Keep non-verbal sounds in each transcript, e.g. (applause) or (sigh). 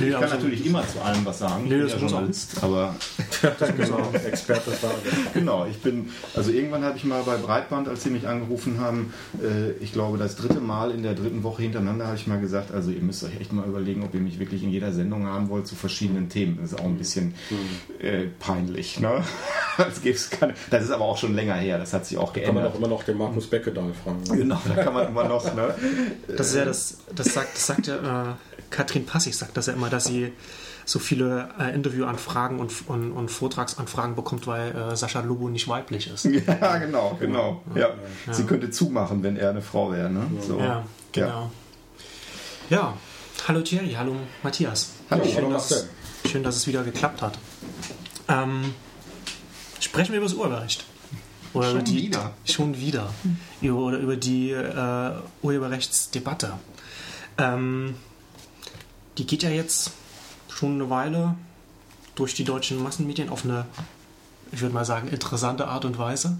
Ich kann natürlich immer zu allem was sagen. Nee, ich das bin ja Journalist, aber (laughs) Das muss auch Experte sagen. genau, ich bin, also irgendwann habe ich mal bei Breitband, als sie mich angerufen haben, äh, ich glaube das dritte Mal in der dritten Woche hintereinander habe ich mal gesagt, also ihr müsst euch echt mal überlegen, ob ihr mich wirklich in jeder Sendung haben wollt zu verschiedenen Themen. Das ist auch ein bisschen äh, peinlich, ne? (laughs) Das, gibt's keine, das ist aber auch schon länger her, das hat sich auch Kann man geändert. auch immer noch den Markus Beckedahl fragen. Genau, da kann man immer noch, ne? (laughs) Das ist ja das, das sagt, das sagt ja, äh, Katrin Passig sagt das ja immer, dass sie so viele äh, Interviewanfragen und, und, und Vortragsanfragen bekommt, weil äh, Sascha Lobo nicht weiblich ist. (laughs) Ja, genau, genau. Ja. Sie könnte zumachen, wenn er eine Frau wäre, ne? So. Ja, genau. Ja, hallo Thierry, hallo Matthias. Hallo, schön, hallo dass, Marcel. schön, dass es wieder geklappt hat. Ähm, sprechen wir über das Urheberrecht. Oder Schon die, wieder? Schon wieder. Über, oder über die äh, Urheberrechtsdebatte. Ähm, die geht ja jetzt schon eine Weile durch die deutschen Massenmedien auf eine, ich würde mal sagen, interessante Art und Weise,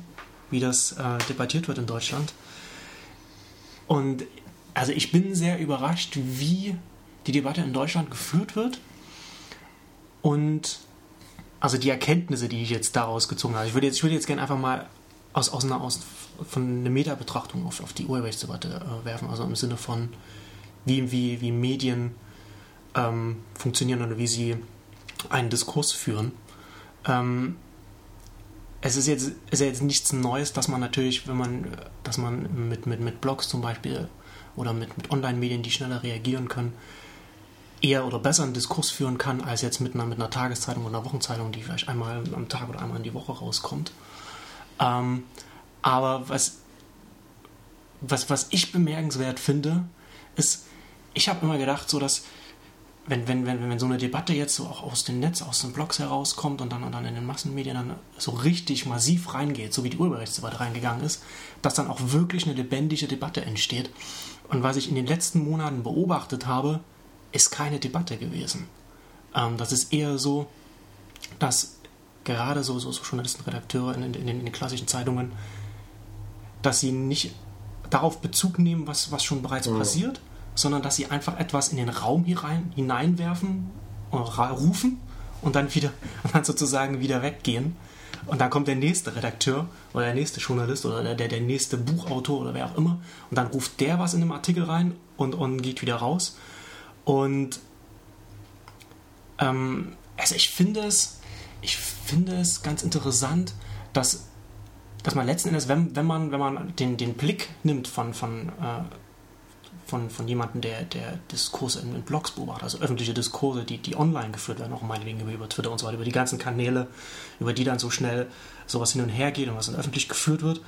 wie das äh, debattiert wird in Deutschland. Und also ich bin sehr überrascht, wie die Debatte in Deutschland geführt wird und also die Erkenntnisse, die ich jetzt daraus gezogen habe. Ich würde jetzt, ich würde jetzt gerne einfach mal aus, aus einer aus, von einer Meta-Betrachtung auf, auf die Urheberrechtsdebatte äh, werfen, also im Sinne von wie, wie, wie Medien ähm, funktionieren oder wie sie einen Diskurs führen. Ähm, es ist jetzt, ist jetzt nichts Neues, dass man natürlich, wenn man, dass man mit, mit, mit Blogs zum Beispiel oder mit, mit Online-Medien, die schneller reagieren können, eher oder besser einen Diskurs führen kann, als jetzt mit einer, mit einer Tageszeitung oder einer Wochenzeitung, die vielleicht einmal am Tag oder einmal in die Woche rauskommt. Ähm, aber was, was, was ich bemerkenswert finde, ist, ich habe immer gedacht, so dass wenn, wenn, wenn, wenn so eine Debatte jetzt so auch aus dem Netz, aus den Blogs herauskommt und dann, und dann in den Massenmedien dann so richtig massiv reingeht, so wie die Urheberrechtsdebatte reingegangen ist, dass dann auch wirklich eine lebendige Debatte entsteht. Und was ich in den letzten Monaten beobachtet habe, ist keine Debatte gewesen. Ähm, das ist eher so, dass gerade so, so, so Journalisten, Redakteure in, in, in, den, in den klassischen Zeitungen, dass sie nicht darauf Bezug nehmen, was, was schon bereits passiert, sondern dass sie einfach etwas in den Raum hinein, hineinwerfen ra- rufen und dann wieder (laughs) und dann sozusagen wieder weggehen. Und dann kommt der nächste Redakteur oder der nächste Journalist oder der, der, nächste Buchautor oder wer auch immer und dann ruft der was in den Artikel rein und, und geht wieder raus. Und ähm, also ich finde es, ich finde es ganz interessant, dass, dass man letzten Endes, wenn, wenn man, wenn man den, den Blick nimmt von, von, äh, von, von jemandem, der, der Diskurse in, in Blogs beobachtet, also öffentliche Diskurse, die, die online geführt werden, auch meinetwegen über, über Twitter und so weiter, über die ganzen Kanäle, über die dann so schnell sowas hin und her geht und was dann öffentlich geführt wird.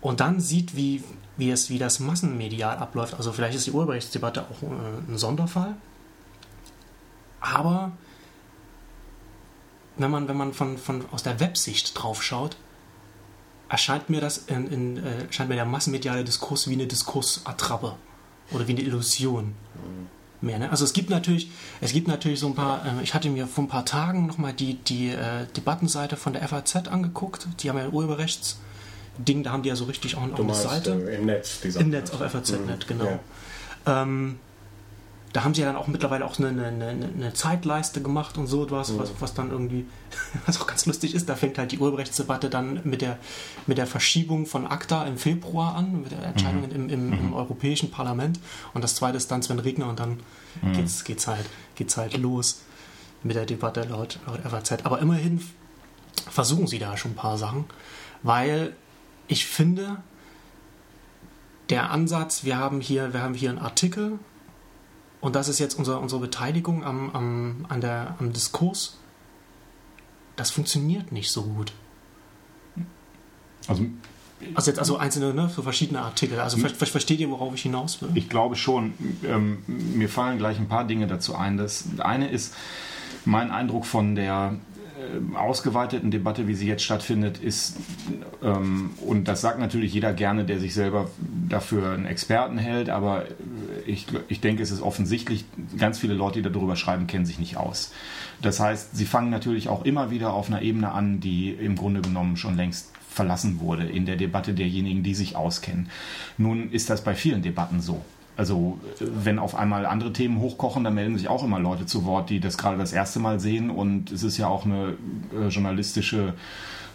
Und dann sieht, wie, wie, es, wie das massenmedial abläuft. Also vielleicht ist die Urheberrechtsdebatte auch äh, ein Sonderfall. Aber wenn man, wenn man von, von, aus der Websicht drauf schaut, erscheint mir das in, in, äh, erscheint mir der massenmediale Diskurs wie eine Diskursattrappe oder wie eine Illusion. Mehr, ne? Also es gibt natürlich, es gibt natürlich so ein paar, äh, ich hatte mir vor ein paar Tagen nochmal die, die äh, Debattenseite von der FAZ angeguckt, die haben ja ein Urheberrechtsding, da haben die ja so richtig auch, auch eine Seite. äh, im Netz, dieser Im Netz auf FAZ.net, genau. Ja. Ähm, da haben sie ja dann auch mittlerweile auch eine, eine, eine, Zeitleiste gemacht und so etwas, was, was dann irgendwie, (laughs) was auch ganz lustig ist, da fängt halt die Urheberrechtsdebatte dann mit der, mit der Verschiebung von ACTA im Februar an, mit der Entscheidung im, im, im Europäischen Parlament. Und das zweite ist dann Sven Regner und dann geht's, geht's, halt, geht's halt los mit der Debatte laut, laut FAZ. Aber immerhin versuchen sie da schon ein paar Sachen, weil ich finde, der Ansatz, wir haben hier, wir haben hier einen Artikel und das ist jetzt unser, unsere Beteiligung am, am, an der, am Diskurs. Das funktioniert nicht so gut. Also Also jetzt also einzelne, ne, so verschiedene Artikel. Also ver ver versteht ihr, worauf ich hinaus will? Ich glaube schon. Ähm, mir fallen gleich ein paar Dinge dazu ein. Das eine ist mein Eindruck von der ausgeweiteten Debatte, wie sie jetzt stattfindet, ist, ähm, und das sagt natürlich jeder gerne, der sich selber dafür einen Experten hält, aber ich, ich denke, es ist offensichtlich, ganz viele Leute, die darüber schreiben, kennen sich nicht aus. Das heißt, sie fangen natürlich auch immer wieder auf einer Ebene an, die im Grunde genommen schon längst verlassen wurde in der Debatte derjenigen, die sich auskennen. Nun ist das bei vielen Debatten so. Also wenn auf einmal andere Themen hochkochen, dann melden sich auch immer Leute zu Wort, die das gerade das erste Mal sehen. Und es ist ja auch eine äh, journalistische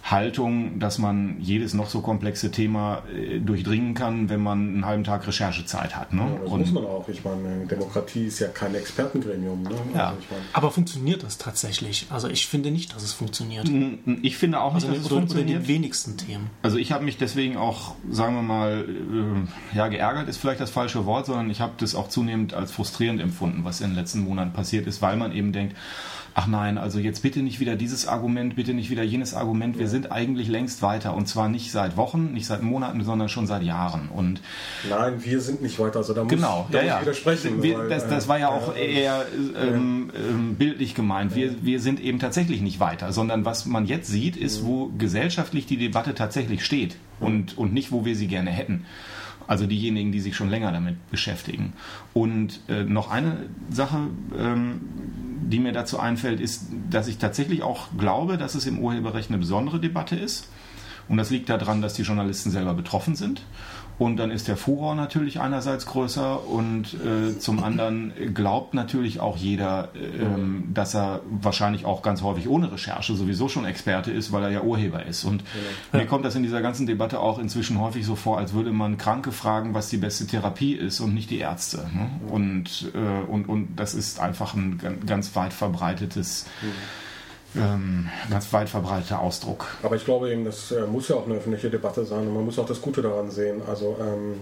Haltung, dass man jedes noch so komplexe Thema äh, durchdringen kann, wenn man einen halben Tag Recherchezeit hat. Ne? Ja, das Und- muss man auch. Ich meine, Demokratie ist ja kein Expertengremium. Ne? Ja. Also ich meine, Aber funktioniert das tatsächlich? Also ich finde nicht, dass es funktioniert. ich finde auch nicht, Also dass es oder, oder funktioniert. den wenigsten Themen. Also ich habe mich deswegen auch, sagen wir mal, äh, ja, geärgert ist vielleicht das falsche Wort, sondern ich habe das auch zunehmend als frustrierend empfunden, was in den letzten Monaten passiert ist, weil man eben denkt, ach nein, also jetzt bitte nicht wieder dieses Argument, bitte nicht wieder jenes Argument, wir sind eigentlich längst weiter und zwar nicht seit Wochen, nicht seit Monaten, sondern schon seit Jahren und nein, wir sind nicht weiter. Also da muss, Genau, da ja, muss ja. ich widersprechen. Wir, weil, das, das äh, war ja auch eher ähm, ähm, bildlich gemeint. Wir, wir sind eben tatsächlich nicht weiter, sondern was man jetzt sieht, ist, wo gesellschaftlich die Debatte tatsächlich steht und, und nicht, wo wir sie gerne hätten. Also diejenigen, die sich schon länger damit beschäftigen. Und äh, noch eine Sache, ähm, die mir dazu einfällt, ist, dass ich tatsächlich auch glaube, dass es im Urheberrecht eine besondere Debatte ist. Und das liegt daran, dass die Journalisten selber betroffen sind. Und dann ist der Furor natürlich einerseits größer und äh, zum anderen glaubt natürlich auch jeder, ähm, dass er wahrscheinlich auch ganz häufig ohne Recherche sowieso schon Experte ist, weil er ja Urheber ist. Und mir kommt das in dieser ganzen Debatte auch inzwischen häufig so vor, als würde man Kranke fragen, was die beste Therapie ist und nicht die Ärzte. Ne? Und, äh, und, und das ist einfach ein gan- ganz weit verbreitetes, ähm, ganz weit verbreiteter Ausdruck. Aber ich glaube eben, das äh, muss ja auch eine öffentliche Debatte sein und man muss auch das Gute daran sehen. Also ähm,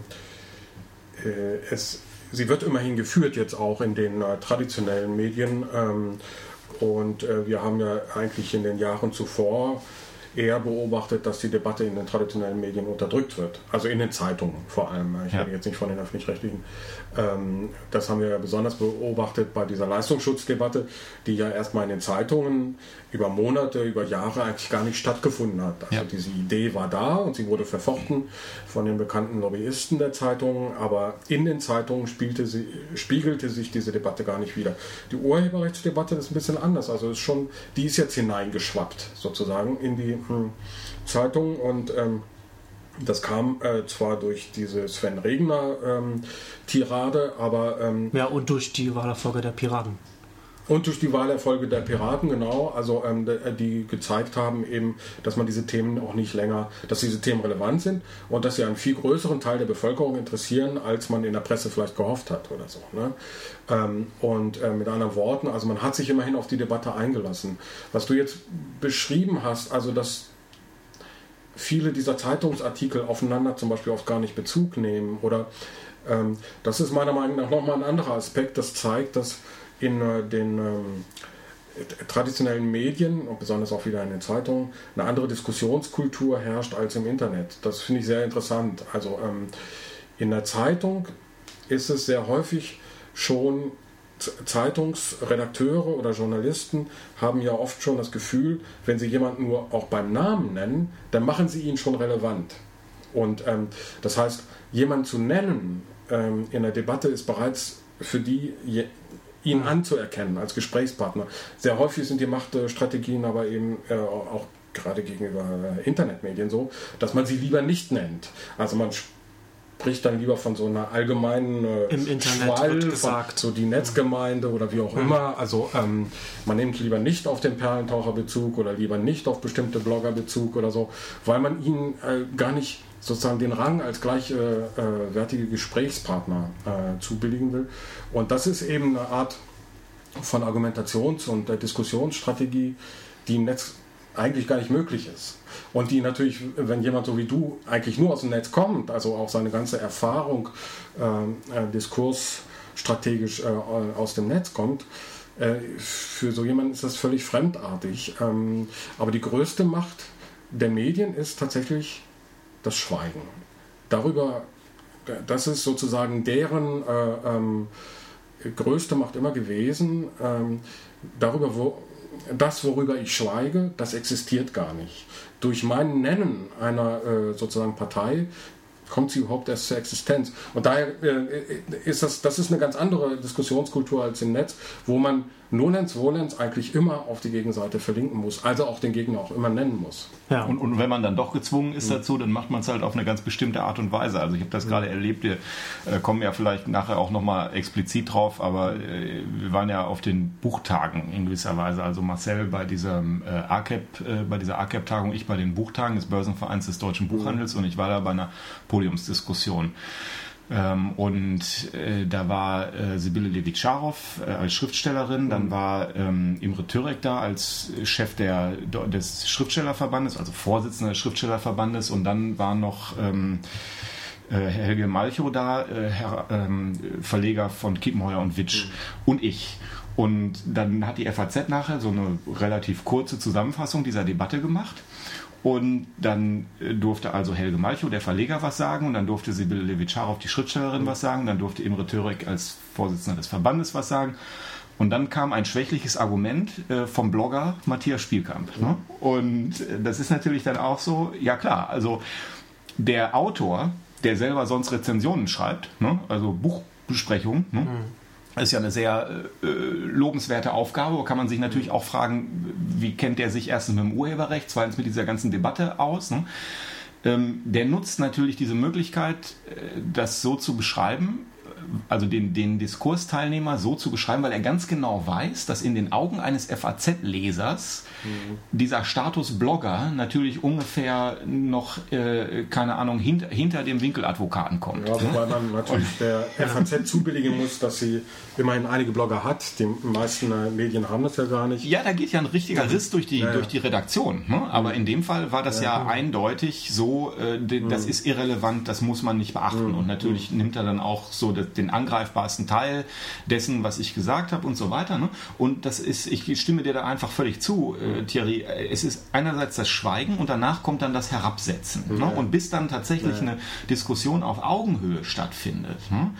äh, es, sie wird immerhin geführt jetzt auch in den äh, traditionellen Medien ähm, und äh, wir haben ja eigentlich in den Jahren zuvor eher beobachtet, dass die Debatte in den traditionellen Medien unterdrückt wird. Also in den Zeitungen vor allem. Ich Ja. rede jetzt nicht von den öffentlich-rechtlichen. Ähm, das haben wir ja besonders beobachtet bei dieser Leistungsschutzdebatte, die ja erstmal in den Zeitungen über Monate, über Jahre eigentlich gar nicht stattgefunden hat. Also Ja. diese Idee war da und sie wurde verfochten von den bekannten Lobbyisten der Zeitungen, aber in den Zeitungen spielte sie, spiegelte sich diese Debatte gar nicht wieder. Die Urheberrechtsdebatte ist ein bisschen anders. Also ist schon, die ist jetzt hineingeschwappt sozusagen in die hm, Zeitung und ähm, das kam äh, zwar durch diese Sven Regner ähm, Tirade, aber ähm, Ja, und durch die Wahlerfolge der Piraten. und durch die Wahlerfolge der Piraten, genau, also ähm, de- die gezeigt haben eben, dass man diese Themen auch nicht länger, dass diese Themen relevant sind und dass sie einen viel größeren Teil der Bevölkerung interessieren, als man in der Presse vielleicht gehofft hat oder so. Ne? Ähm, und äh, mit anderen Worten, also man hat sich immerhin auf die Debatte eingelassen. Was du jetzt beschrieben hast, also dass viele dieser Zeitungsartikel aufeinander zum Beispiel oft gar nicht Bezug nehmen oder ähm, das ist meiner Meinung nach nochmal ein anderer Aspekt, das zeigt, dass in äh, den ähm, traditionellen Medien und besonders auch wieder in den Zeitungen eine andere Diskussionskultur herrscht als im Internet. Das finde ich sehr interessant. Also ähm, in der Zeitung ist es sehr häufig schon Zeitungsredakteure oder Journalisten haben ja oft schon das Gefühl, wenn sie jemanden nur auch beim Namen nennen, dann machen sie ihn schon relevant. Und ähm, das heißt, jemanden zu nennen ähm, in der Debatte ist bereits für die, je, ihn anzuerkennen als Gesprächspartner. Sehr häufig sind die Machtstrategien aber eben äh, auch gerade gegenüber Internetmedien so, dass man sie lieber nicht nennt. Also man spricht dann lieber von so einer allgemeinen äh, Im Internet Schwall, wird gesagt. so die Netzgemeinde oder wie auch immer. Also ähm, man nimmt lieber nicht auf den Perlentaucher Bezug oder lieber nicht auf bestimmte Blogger Bezug oder so, weil man ihnen äh, gar nicht sozusagen den Rang als gleichwertige Gesprächspartner äh, zubilligen will. Und das ist eben eine Art von Argumentations- und äh, Diskussionsstrategie, die im Netz eigentlich gar nicht möglich ist. Und die natürlich, wenn jemand so wie du eigentlich nur aus dem Netz kommt, also auch seine ganze Erfahrung äh, äh, diskursstrategisch äh, aus dem Netz kommt, äh, für so jemanden ist das völlig fremdartig. Ähm, aber die größte Macht der Medien ist tatsächlich das Schweigen. Darüber, das ist sozusagen deren äh, ähm, größte Macht immer gewesen. Ähm, darüber, wo, das, worüber ich schweige, das existiert gar nicht. Durch mein Nennen einer äh, sozusagen Partei kommt sie überhaupt erst zur Existenz. Und daher äh, ist das, das ist eine ganz andere Diskussionskultur als im Netz, wo man Nolens Volens eigentlich immer auf die Gegenseite verlinken muss, also auch den Gegner auch immer nennen muss. Ja. Und, und wenn man dann doch gezwungen ist dazu, dann macht man es halt auf eine ganz bestimmte Art und Weise. Also ich habe das gerade erlebt, wir äh, kommen ja vielleicht nachher auch nochmal explizit drauf, aber äh, wir waren ja auf den Buchtagen in gewisser Weise. Also Marcel bei diesem äh, ACAP, äh, bei dieser ACAP-Tagung, ich bei den Buchtagen des Börsenvereins des deutschen Buchhandels und ich war da bei einer Podiumsdiskussion. Ähm, und äh, da war äh, Sibylle Levitscharow äh, als Schriftstellerin, dann war ähm, Imre Türek da als Chef der, des Schriftstellerverbandes, also Vorsitzender des Schriftstellerverbandes und dann war noch ähm, äh, Helge Malchow da, äh, Herr, ähm, Verleger von Kiepenheuer und Witsch mhm. und ich. Und dann hat die FAZ nachher so eine relativ kurze Zusammenfassung dieser Debatte gemacht. Und dann äh, durfte also Helge Malchow, der Verleger, was sagen. Und dann durfte Sibylle Levitscharow, die Schriftstellerin, was sagen. Dann durfte Imre Törek als Vorsitzender des Verbandes was sagen. Und dann kam ein schwächliches Argument äh, vom Blogger Matthias Spielkamp. Ne? Und äh, das ist natürlich dann auch so, ja klar, also der Autor, der selber sonst Rezensionen schreibt, ne? also Buchbesprechungen, ne? mhm das ist ja eine sehr äh, lobenswerte Aufgabe. Kann man sich natürlich auch fragen, wie kennt der sich erstens mit dem Urheberrecht, zweitens mit dieser ganzen Debatte aus. Ne? Ähm, der nutzt natürlich diese Möglichkeit, äh, das so zu beschreiben, also den, den Diskursteilnehmer so zu beschreiben, weil er ganz genau weiß, dass in den Augen eines FAZ-Lesers mhm. dieser Status Blogger natürlich ungefähr noch, äh, keine Ahnung, hinter, hinter dem Winkeladvokaten kommt. Ja, wobei man natürlich der FAZ zubilligen muss, dass sie immerhin einige Blogger hat. Die meisten äh, Medien haben das ja gar nicht. Ja, da geht ja ein richtiger Riss durch die, ja, durch die Redaktion. Ne? Aber in dem Fall war das ja, ja eindeutig so, äh, das mhm. ist irrelevant, das muss man nicht beachten. Mhm. Und natürlich nimmt er dann auch so das, den angreifbarsten Teil dessen, was ich gesagt habe und so weiter. Ne? Und das ist, ich stimme dir da einfach völlig zu, äh, Thierry. Es ist einerseits das Schweigen und danach kommt dann das Herabsetzen. Ne? Ja. Ne? Und bis dann tatsächlich ja. eine Diskussion auf Augenhöhe stattfindet, ne?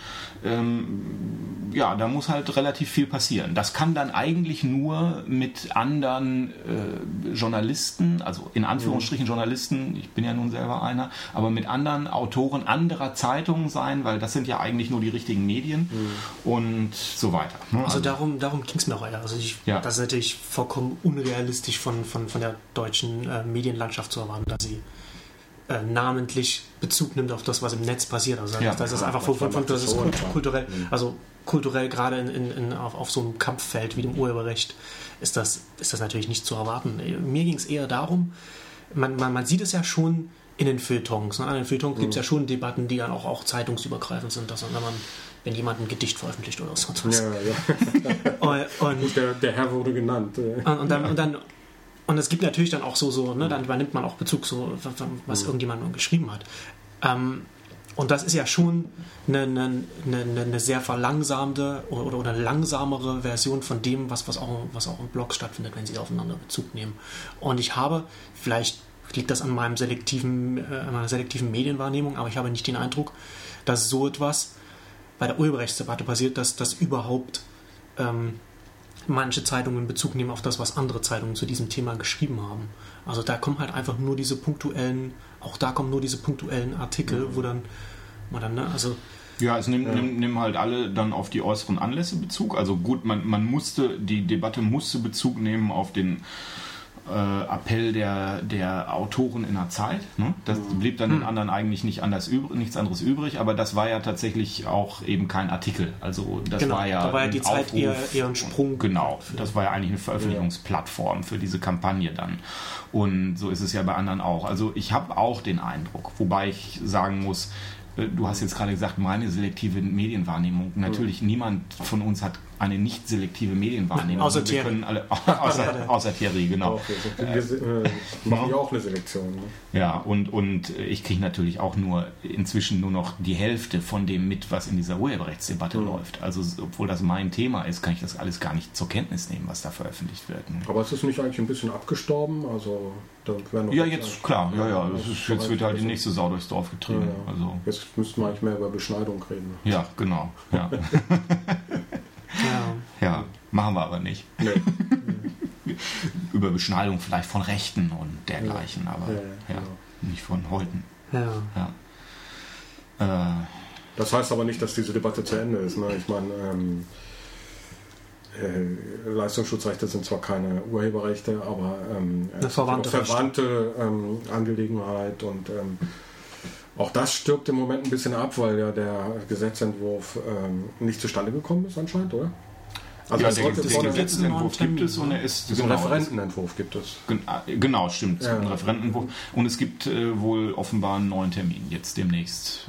ähm, ja, da muss halt relativ viel passieren. Das kann dann eigentlich nur mit anderen äh, Journalisten, also in Anführungsstrichen Journalisten, ich bin ja nun selber einer, aber mit anderen Autoren anderer Zeitungen sein, weil das sind ja eigentlich nur die richtigen Medien mhm. und so weiter. Ne? Also, also, darum, darum ging es mir auch eher. Also ich, ja. das ist natürlich vollkommen unrealistisch von, von, von der deutschen äh, Medienlandschaft zu erwarten, dass sie äh, namentlich Bezug nimmt auf das, was im Netz passiert. Also ja. das ist einfach von, von, von das ist kulturell, mhm. also kulturell gerade in, in, in, auf, auf so einem Kampffeld wie dem Urheberrecht ist das, ist das natürlich nicht zu erwarten. Mir ging es eher darum, man, man, man sieht es ja schon in den Feuilletons. Ne? In den Feuilletons mhm. gibt es ja schon Debatten, die dann auch, auch zeitungsübergreifend sind, dass wenn man wenn jemand ein Gedicht veröffentlicht oder so. Ja, ja. (laughs) und, und der, der, Herr wurde genannt. Und, und, dann, und dann (laughs) und es gibt natürlich dann auch so, so ne, dann übernimmt man auch Bezug, so was mhm. irgendjemand geschrieben hat. Ähm, und das ist ja schon eine, eine, eine, eine sehr verlangsamte oder, oder, eine langsamere Version von dem, was, was, auch, was auch im Blog stattfindet, wenn sie aufeinander Bezug nehmen. Und ich habe, vielleicht liegt das an meinem selektiven, äh, meiner selektiven Medienwahrnehmung, aber ich habe nicht den Eindruck, dass so etwas bei der Urheberrechtsdebatte passiert, dass das überhaupt ähm, manche Zeitungen Bezug nehmen auf das, was andere Zeitungen zu diesem Thema geschrieben haben. Also da kommen halt einfach nur diese punktuellen, auch da kommen nur diese punktuellen Artikel, wo dann man dann, ne, also ja, es nimmt, ja. Nimm, nimm halt alle dann auf die äußeren Anlässe Bezug. Also gut, man, man musste, die Debatte musste Bezug nehmen auf den äh, Appell der, der Autoren in der Zeit. Ne? Das mhm. blieb dann den hm. anderen eigentlich nicht anders übrig, nichts anderes übrig, aber das war ja tatsächlich auch eben kein Artikel. Also das genau, war ja, da war ja die Aufruf, Zeit eher, eher ein Sprung. Genau, das war ja eigentlich eine Veröffentlichungsplattform für diese Kampagne dann. Und so ist es ja bei anderen auch. Also ich habe auch den Eindruck, wobei ich sagen muss, äh, du hast jetzt gerade gesagt, meine selektive Medienwahrnehmung. Natürlich, mhm. niemand von uns hat eine nicht selektive Medienwahrnehmung. Außer Thierry. Können alle, (laughs) außer, außer Thierry, genau. Okay, so wir äh, machen ja auch eine Selektion. Ne? Ja, und, und ich kriege natürlich auch nur inzwischen nur noch die Hälfte von dem mit, was in dieser Urheberrechtsdebatte mhm. läuft. Also, obwohl das mein Thema ist, kann ich das alles gar nicht zur Kenntnis nehmen, was da veröffentlicht wird. Ne? Aber ist es nicht eigentlich ein bisschen abgestorben? Also, ja, jetzt, klar, ja, ja. Das ist, jetzt wird halt die nächste Sau durchs Dorf getrieben. Ja, ja. Also. Jetzt müssten wir eigentlich mehr über Beschneidung reden. Ja, genau. Ja. (laughs) (laughs) Ja. ja, machen wir aber nicht. Nee. (laughs) Über Beschneidung vielleicht von Rechten und dergleichen, aber ja, ja, nicht von Häuten. Ja. Äh, das heißt aber nicht, dass diese Debatte zu Ende ist. Ne? Ich meine, ähm, äh, Leistungsschutzrechte sind zwar keine Urheberrechte, aber ähm, Eine verwandte, verwandte ähm, Angelegenheit und ähm, auch das stirbt im Moment ein bisschen ab, weil ja der Gesetzentwurf ähm, nicht zustande gekommen ist anscheinend, oder? Also ja, vorne- der Gesetzentwurf gibt es und er ist genau, Referentenentwurf gibt es. Ah, Genau, stimmt. Es Ja. gibt einen Referentenentwurf. Und es gibt äh, wohl offenbar einen neuen Termin jetzt demnächst.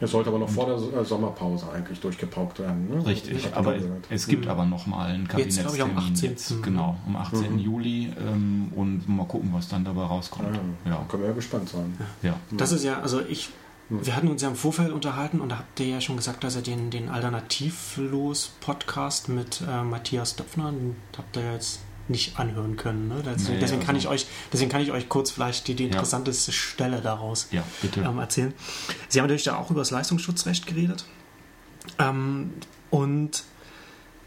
Äh, Es sollte aber noch vor der äh, Sommerpause eigentlich durchgepaukt werden. Ne? richtig. Aber genau gehört. es gibt aber noch mal einen Jetzt, glaub ich, am Kabinettstermin. 18.. jetzt, Genau, am 18. Juli. Ähm, und mal gucken, was dann dabei rauskommt. Ja, Ja, Können wir ja gespannt sein. ja. Das ist ja, also ich, wir hatten uns ja im Vorfeld unterhalten und da habt ihr ja schon gesagt, dass ihr den, den Alternativlos-Podcast mit äh, Matthias Döpfner, den habt ihr ja jetzt nicht anhören können. Ne? Deswegen, Nee, deswegen, kann ich also- euch, deswegen kann ich euch kurz vielleicht die, die interessanteste Stelle daraus Ja, ähm, erzählen. Sie haben natürlich da auch über das Leistungsschutzrecht geredet. Ähm, und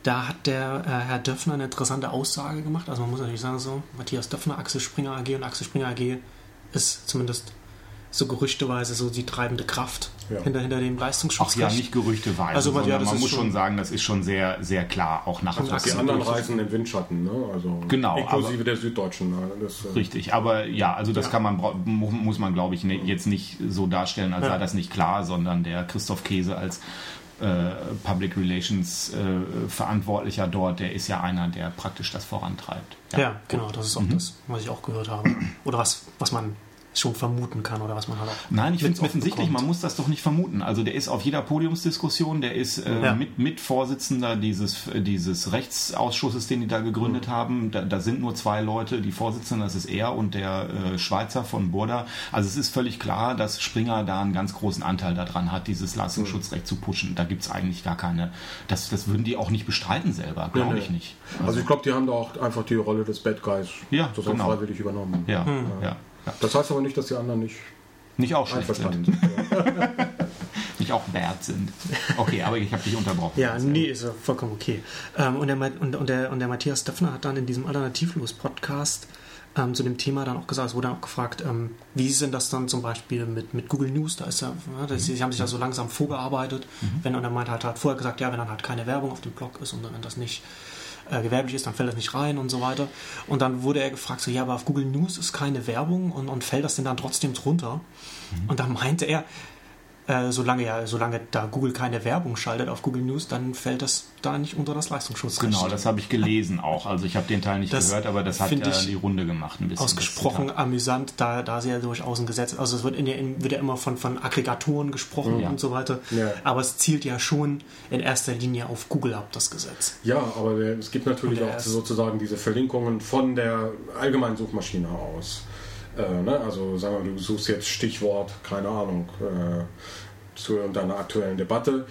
da hat der äh, Herr Döpfner eine interessante Aussage gemacht. Also man muss natürlich sagen, so, Matthias Döpfner, Axel Springer AG und Axel Springer AG ist zumindest so gerüchteweise so die treibende Kraft Ja. hinter, hinter dem Ach Leistungsschutzrecht. ja, nicht gerüchteweise, Also, ja, sondern das man muss schon- sagen, das ist schon sehr, sehr klar, auch nach Und Die anderen reisen im Windschatten, ne? Also Genau, inklusive der Süddeutschen. ne? Das, äh, Richtig, aber ja, also das Ja. kann man muss man glaube ich ne, jetzt nicht so darstellen, als Ja. sei das nicht klar, sondern der Christoph Käse als äh, Public Relations äh, Verantwortlicher dort, der ist ja einer, der praktisch das vorantreibt. Ja, genau, das ist Mhm. auch das, was ich auch gehört habe. Oder was, was man schon vermuten kann oder was man halt auch. Nein, ich finde es mit offensichtlich, bekommt. man muss das doch nicht vermuten. Also der ist auf jeder Podiumsdiskussion, der ist äh, Ja. mit, Mitvorsitzender dieses, dieses Rechtsausschusses, den die da gegründet Mhm. haben. Da, da sind nur zwei Leute, die Vorsitzenden, das ist er und der äh, Schweizer von Burda. Also es ist völlig klar, dass Springer da einen ganz großen Anteil daran hat, dieses Leistungsschutzrecht zu pushen. Da gibt es eigentlich gar keine, das, das würden die auch nicht bestreiten selber, glaube Nee, ich nee. nicht. Also ich glaube, die haben da auch einfach die Rolle des Bad Guys Ja, sozusagen genau. freiwillig übernommen. Ja, ja, ja. Das heißt aber nicht, dass die anderen nicht Nicht auch schlecht sind. (laughs) sind. Nicht auch bad sind. Okay, aber ich habe dich unterbrochen. Ja, nee, ist ja vollkommen okay. Ähm, und, der, und, und, der, und der Matthias Döpfner hat dann in diesem Alternativlos-Podcast ähm, zu dem Thema dann auch gesagt, es wurde auch gefragt, ähm, wie ist denn das dann zum Beispiel mit, mit Google News? Da ist ja, ja das, sie haben sich da so langsam vorgearbeitet. Wenn und er meinte halt, hat vorher gesagt, ja, wenn dann halt keine Werbung auf dem Blog ist und wenn das nicht äh, gewerblich ist, dann fällt das nicht rein und so weiter. Und dann wurde er gefragt, so, ja, aber auf Google News ist keine Werbung und, und fällt das denn dann trotzdem drunter? Und dann meinte er, äh, solange ja, solange da Google keine Werbung schaltet auf Google News, dann fällt das da nicht unter das Leistungsschutzrecht. Genau, das habe ich gelesen auch. Also ich habe den Teil nicht Das gehört, aber das hat ich die Runde gemacht ein bisschen. Ausgesprochen amüsant, da, da sie ja durchaus ein Gesetz, also es wird, in der, in, wird ja immer von, von Aggregatoren gesprochen Ja. und so weiter, Ja. aber es zielt ja schon in erster Linie auf Google ab, das Gesetz. Ja, aber es gibt natürlich auch sozusagen diese Verlinkungen von der allgemeinen Suchmaschine aus. Äh, ne? Also sagen wir, du suchst jetzt Stichwort, keine Ahnung, äh, zu deiner aktuellen Debatte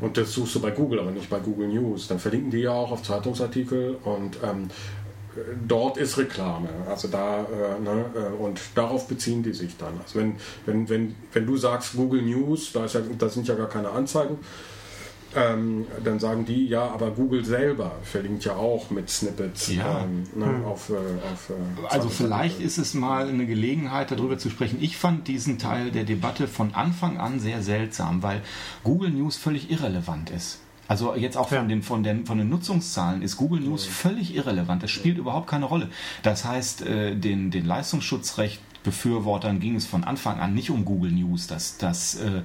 und das suchst du bei Google, aber nicht bei Google News. Dann verlinken die ja auch auf Zeitungsartikel und ähm, dort ist Reklame. Also da äh, ne, äh, und darauf beziehen die sich dann. Also wenn, wenn, wenn, wenn du sagst Google News, da, ist ja, da sind ja gar keine Anzeigen, ähm, dann sagen die, ja, aber Google selber verlinkt ja auch mit Snippets Ja. ähm, ne, auf, äh, auf äh, Also vielleicht ist es mal eine Gelegenheit, darüber zu sprechen. Ich fand diesen Teil der Debatte von Anfang an sehr seltsam, weil Google News völlig irrelevant ist. Also jetzt auch von, den, von, den, von den Nutzungszahlen ist Google News völlig irrelevant. Das spielt überhaupt keine Rolle. Das heißt, äh, den, den Leistungsschutzrecht Befürwortern ging es von Anfang an nicht um Google News. Das, das äh,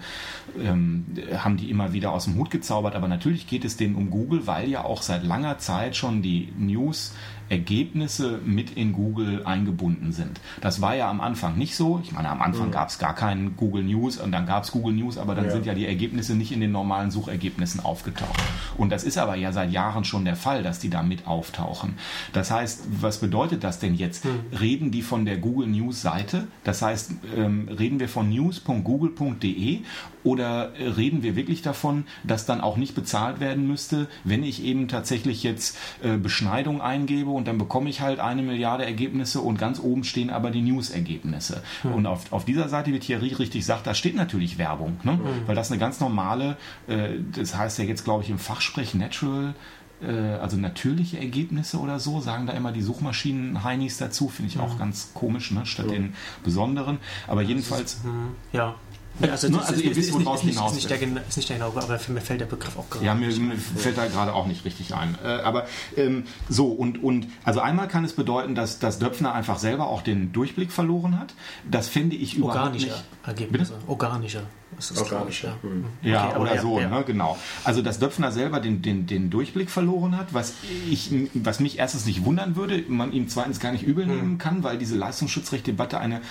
ähm, haben die immer wieder aus dem Hut gezaubert. Aber natürlich geht es denen um Google, weil ja auch seit langer Zeit schon die News Ergebnisse mit in Google eingebunden sind. Das war ja am Anfang nicht so. Ich meine, am Anfang gab es gar keinen Google News und dann gab es Google News, aber dann Ja. sind ja die Ergebnisse nicht in den normalen Suchergebnissen aufgetaucht. Und das ist aber ja seit Jahren schon der Fall, dass die da mit auftauchen. Das heißt, was bedeutet das denn jetzt? Reden die von der Google News Seite? Das heißt, ähm, reden wir von news.google.de oder reden wir wirklich davon, dass dann auch nicht bezahlt werden müsste, wenn ich eben tatsächlich jetzt äh, Beschneidung eingebe und dann bekomme ich halt eine Milliarde Ergebnisse und ganz oben stehen aber die News-Ergebnisse. Und auf, auf dieser Seite, wie Thierry richtig sagt, da steht natürlich Werbung, ne? weil das eine ganz normale, äh, das heißt ja jetzt glaube ich im Fachsprech Natural, äh, also natürliche Ergebnisse oder so, sagen da immer die Suchmaschinen Heinis dazu, finde ich auch ganz komisch, ne? statt den besonderen. Aber jedenfalls, Hm, ja. Ja, also, Ne, also ihr wisst, nicht, hinaus ist, nicht der, ist nicht der genaue, aber mir fällt der Begriff auch gerade Ja, mir, mir fällt da gerade auch nicht richtig ein. Äh, aber ähm, so, und, und also einmal kann es bedeuten, dass, dass Döpfner einfach selber auch den Durchblick verloren hat. Das fände ich überhaupt Organische nicht. Ergebnisse. Organische. Das ist Organische, glaub ich, hm. ja. Ja, Okay, aber oder ja, so, ja. Ne, genau. Also, dass Döpfner selber den, den, den Durchblick verloren hat, was, ich, was mich erstens nicht wundern würde, man ihm zweitens gar nicht übel Hm. nehmen kann, weil diese Leistungsschutzrechtdebatte eine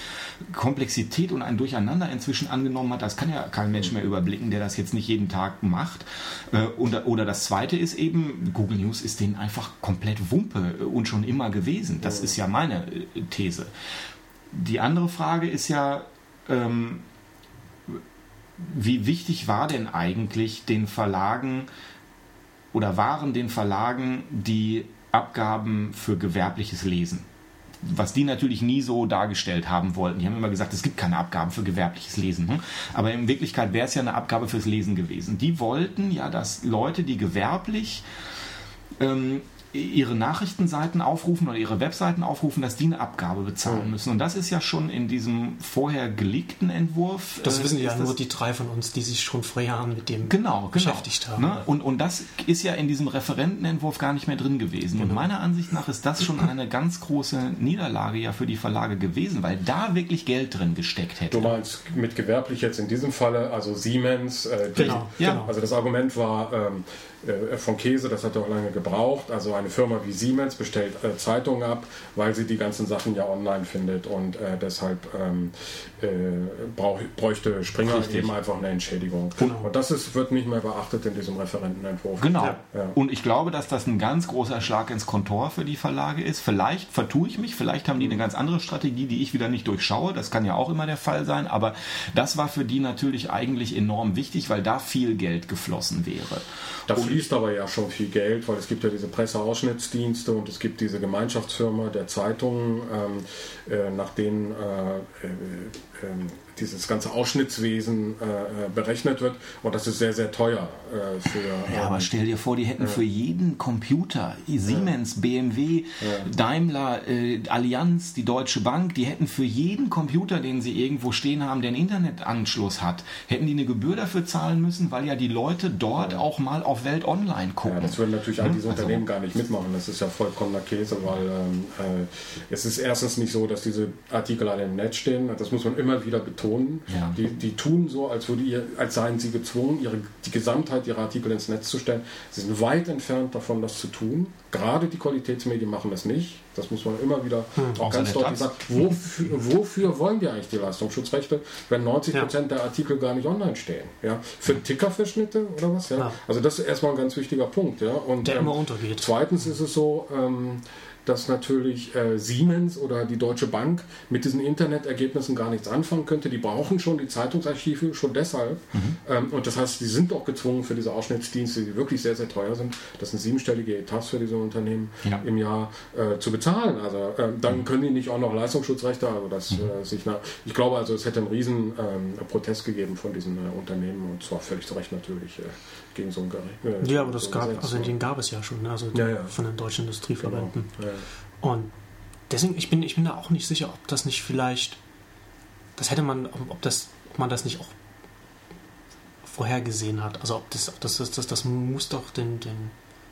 Komplexität und ein Durcheinander inzwischen angenommen hat. Das kann ja kein Mensch mehr überblicken, der das jetzt nicht jeden Tag macht. Äh, Oder, oder das zweite ist eben, Google News ist denen einfach komplett Wumpe äh, und schon immer gewesen. Das ist ja meine äh, These. Die andere Frage ist ja, ähm, wie wichtig war denn eigentlich den Verlagen oder waren den Verlagen die Abgaben für gewerbliches Lesen? Was die natürlich nie so dargestellt haben wollten. Die haben immer gesagt, es gibt keine Abgaben für gewerbliches Lesen. hm? Aber in Wirklichkeit wäre es ja eine Abgabe fürs Lesen gewesen. Die wollten ja, dass Leute, die gewerblich ähm, ihre Nachrichtenseiten aufrufen oder ihre Webseiten aufrufen, dass die eine Abgabe bezahlen müssen. Und das ist ja schon in diesem vorher geleakten Entwurf. Das äh, wissen ja nur das- die drei von uns, die sich schon vor Jahren mit dem Genau, genau. beschäftigt haben. Ne? Und, und das ist ja in diesem Referentenentwurf gar nicht mehr drin gewesen. Genau. Und meiner Ansicht nach ist das schon eine ganz große Niederlage ja für die Verlage gewesen, weil da wirklich Geld drin gesteckt hätte. Du meinst mit gewerblich jetzt in diesem Falle, also Siemens, äh, die, Genau, Ja. genau. Also das Argument war ähm, äh, von Käse, das hat er auch lange gebraucht. Also eine Firma wie Siemens bestellt äh, Zeitungen ab, weil sie die ganzen Sachen ja online findet und äh, deshalb ähm, äh, brauch, bräuchte Springer Richtig. eben einfach eine Entschädigung. Genau. Und das ist, wird nicht mehr beachtet in diesem Referentenentwurf. Genau. Ja. Ja. Und ich glaube, dass das ein ganz großer Schlag ins Kontor für die Verlage ist. Vielleicht vertue ich mich, vielleicht haben die eine ganz andere Strategie, die ich wieder nicht durchschaue. Das kann ja auch immer der Fall sein. Aber das war für die natürlich eigentlich enorm wichtig, weil da viel Geld geflossen wäre. Da fließt aber ja schon viel Geld, weil es gibt ja diese Presseausschnittsdienste und es gibt diese Gemeinschaftsfirma der Zeitungen, ähm, äh, nach denen äh, äh, äh, dieses ganze Ausschnittswesen äh, äh, berechnet wird. Und das ist sehr, sehr teuer äh, für. Ja, ähm, aber stell dir vor, die hätten für jeden Computer, Siemens, BMW, Daimler, äh, Allianz, die Deutsche Bank, die hätten für jeden Computer, den sie irgendwo stehen haben, der einen Internetanschluss hat, hätten die eine Gebühr dafür zahlen müssen, weil ja die Leute dort auch mal auf Welt Online gucken. Ja, das würden natürlich all diese Also- Unternehmen gar nicht mitmachen. Das ist ja vollkommener Käse, weil ähm, äh, es ist erstens nicht so, dass diese Artikel alle im Netz stehen. Das muss man immer wieder betonen. Ja. Die, die tun so, als, würde ihr, als seien sie gezwungen, ihre, die Gesamtheit ihrer Artikel ins Netz zu stellen. Sie sind weit entfernt davon, das zu tun. Gerade die Qualitätsmedien machen das nicht. Das muss man immer wieder auch außer ganz deutlich sagen. Wofür, wofür wollen wir eigentlich die Leistungsschutzrechte, wenn 90 Prozent der Artikel gar nicht online stehen? Ja? Für Tickerverschnitte oder was? Ja? Ja. Also das ist erstmal ein ganz wichtiger Punkt. Ja? Und, Der ähm, immer untergeht. Zweitens ist es so, ähm, dass natürlich äh, Siemens oder die Deutsche Bank mit diesen Internetergebnissen gar nichts anfangen könnte. Die brauchen schon die Zeitungsarchive schon deshalb. Ähm, und das heißt, die sind auch gezwungen für diese Ausschnittsdienste, die wirklich sehr, sehr teuer sind. Das sind siebenstellige Etats für diese Unternehmen Ja. im Jahr äh, zu bezahlen. Also ähm, dann können die nicht auch noch Leistungsschutzrechte, also das äh, sich nach, ich glaube also, es hätte einen riesen ähm, Protest gegeben von diesen äh, Unternehmen und zwar völlig zu Recht natürlich äh, gegen so ein Gericht. äh, Ja, aber das so gab, also den gab es ja schon, ne? also Ja, ja. von den deutschen Industrieverbänden. Genau. Und deswegen, ich bin, ich bin da auch nicht sicher, ob das nicht vielleicht, das hätte man, ob, das, ob man das nicht auch vorhergesehen hat. Also ob das, ob das, das, das, das muss doch den, den,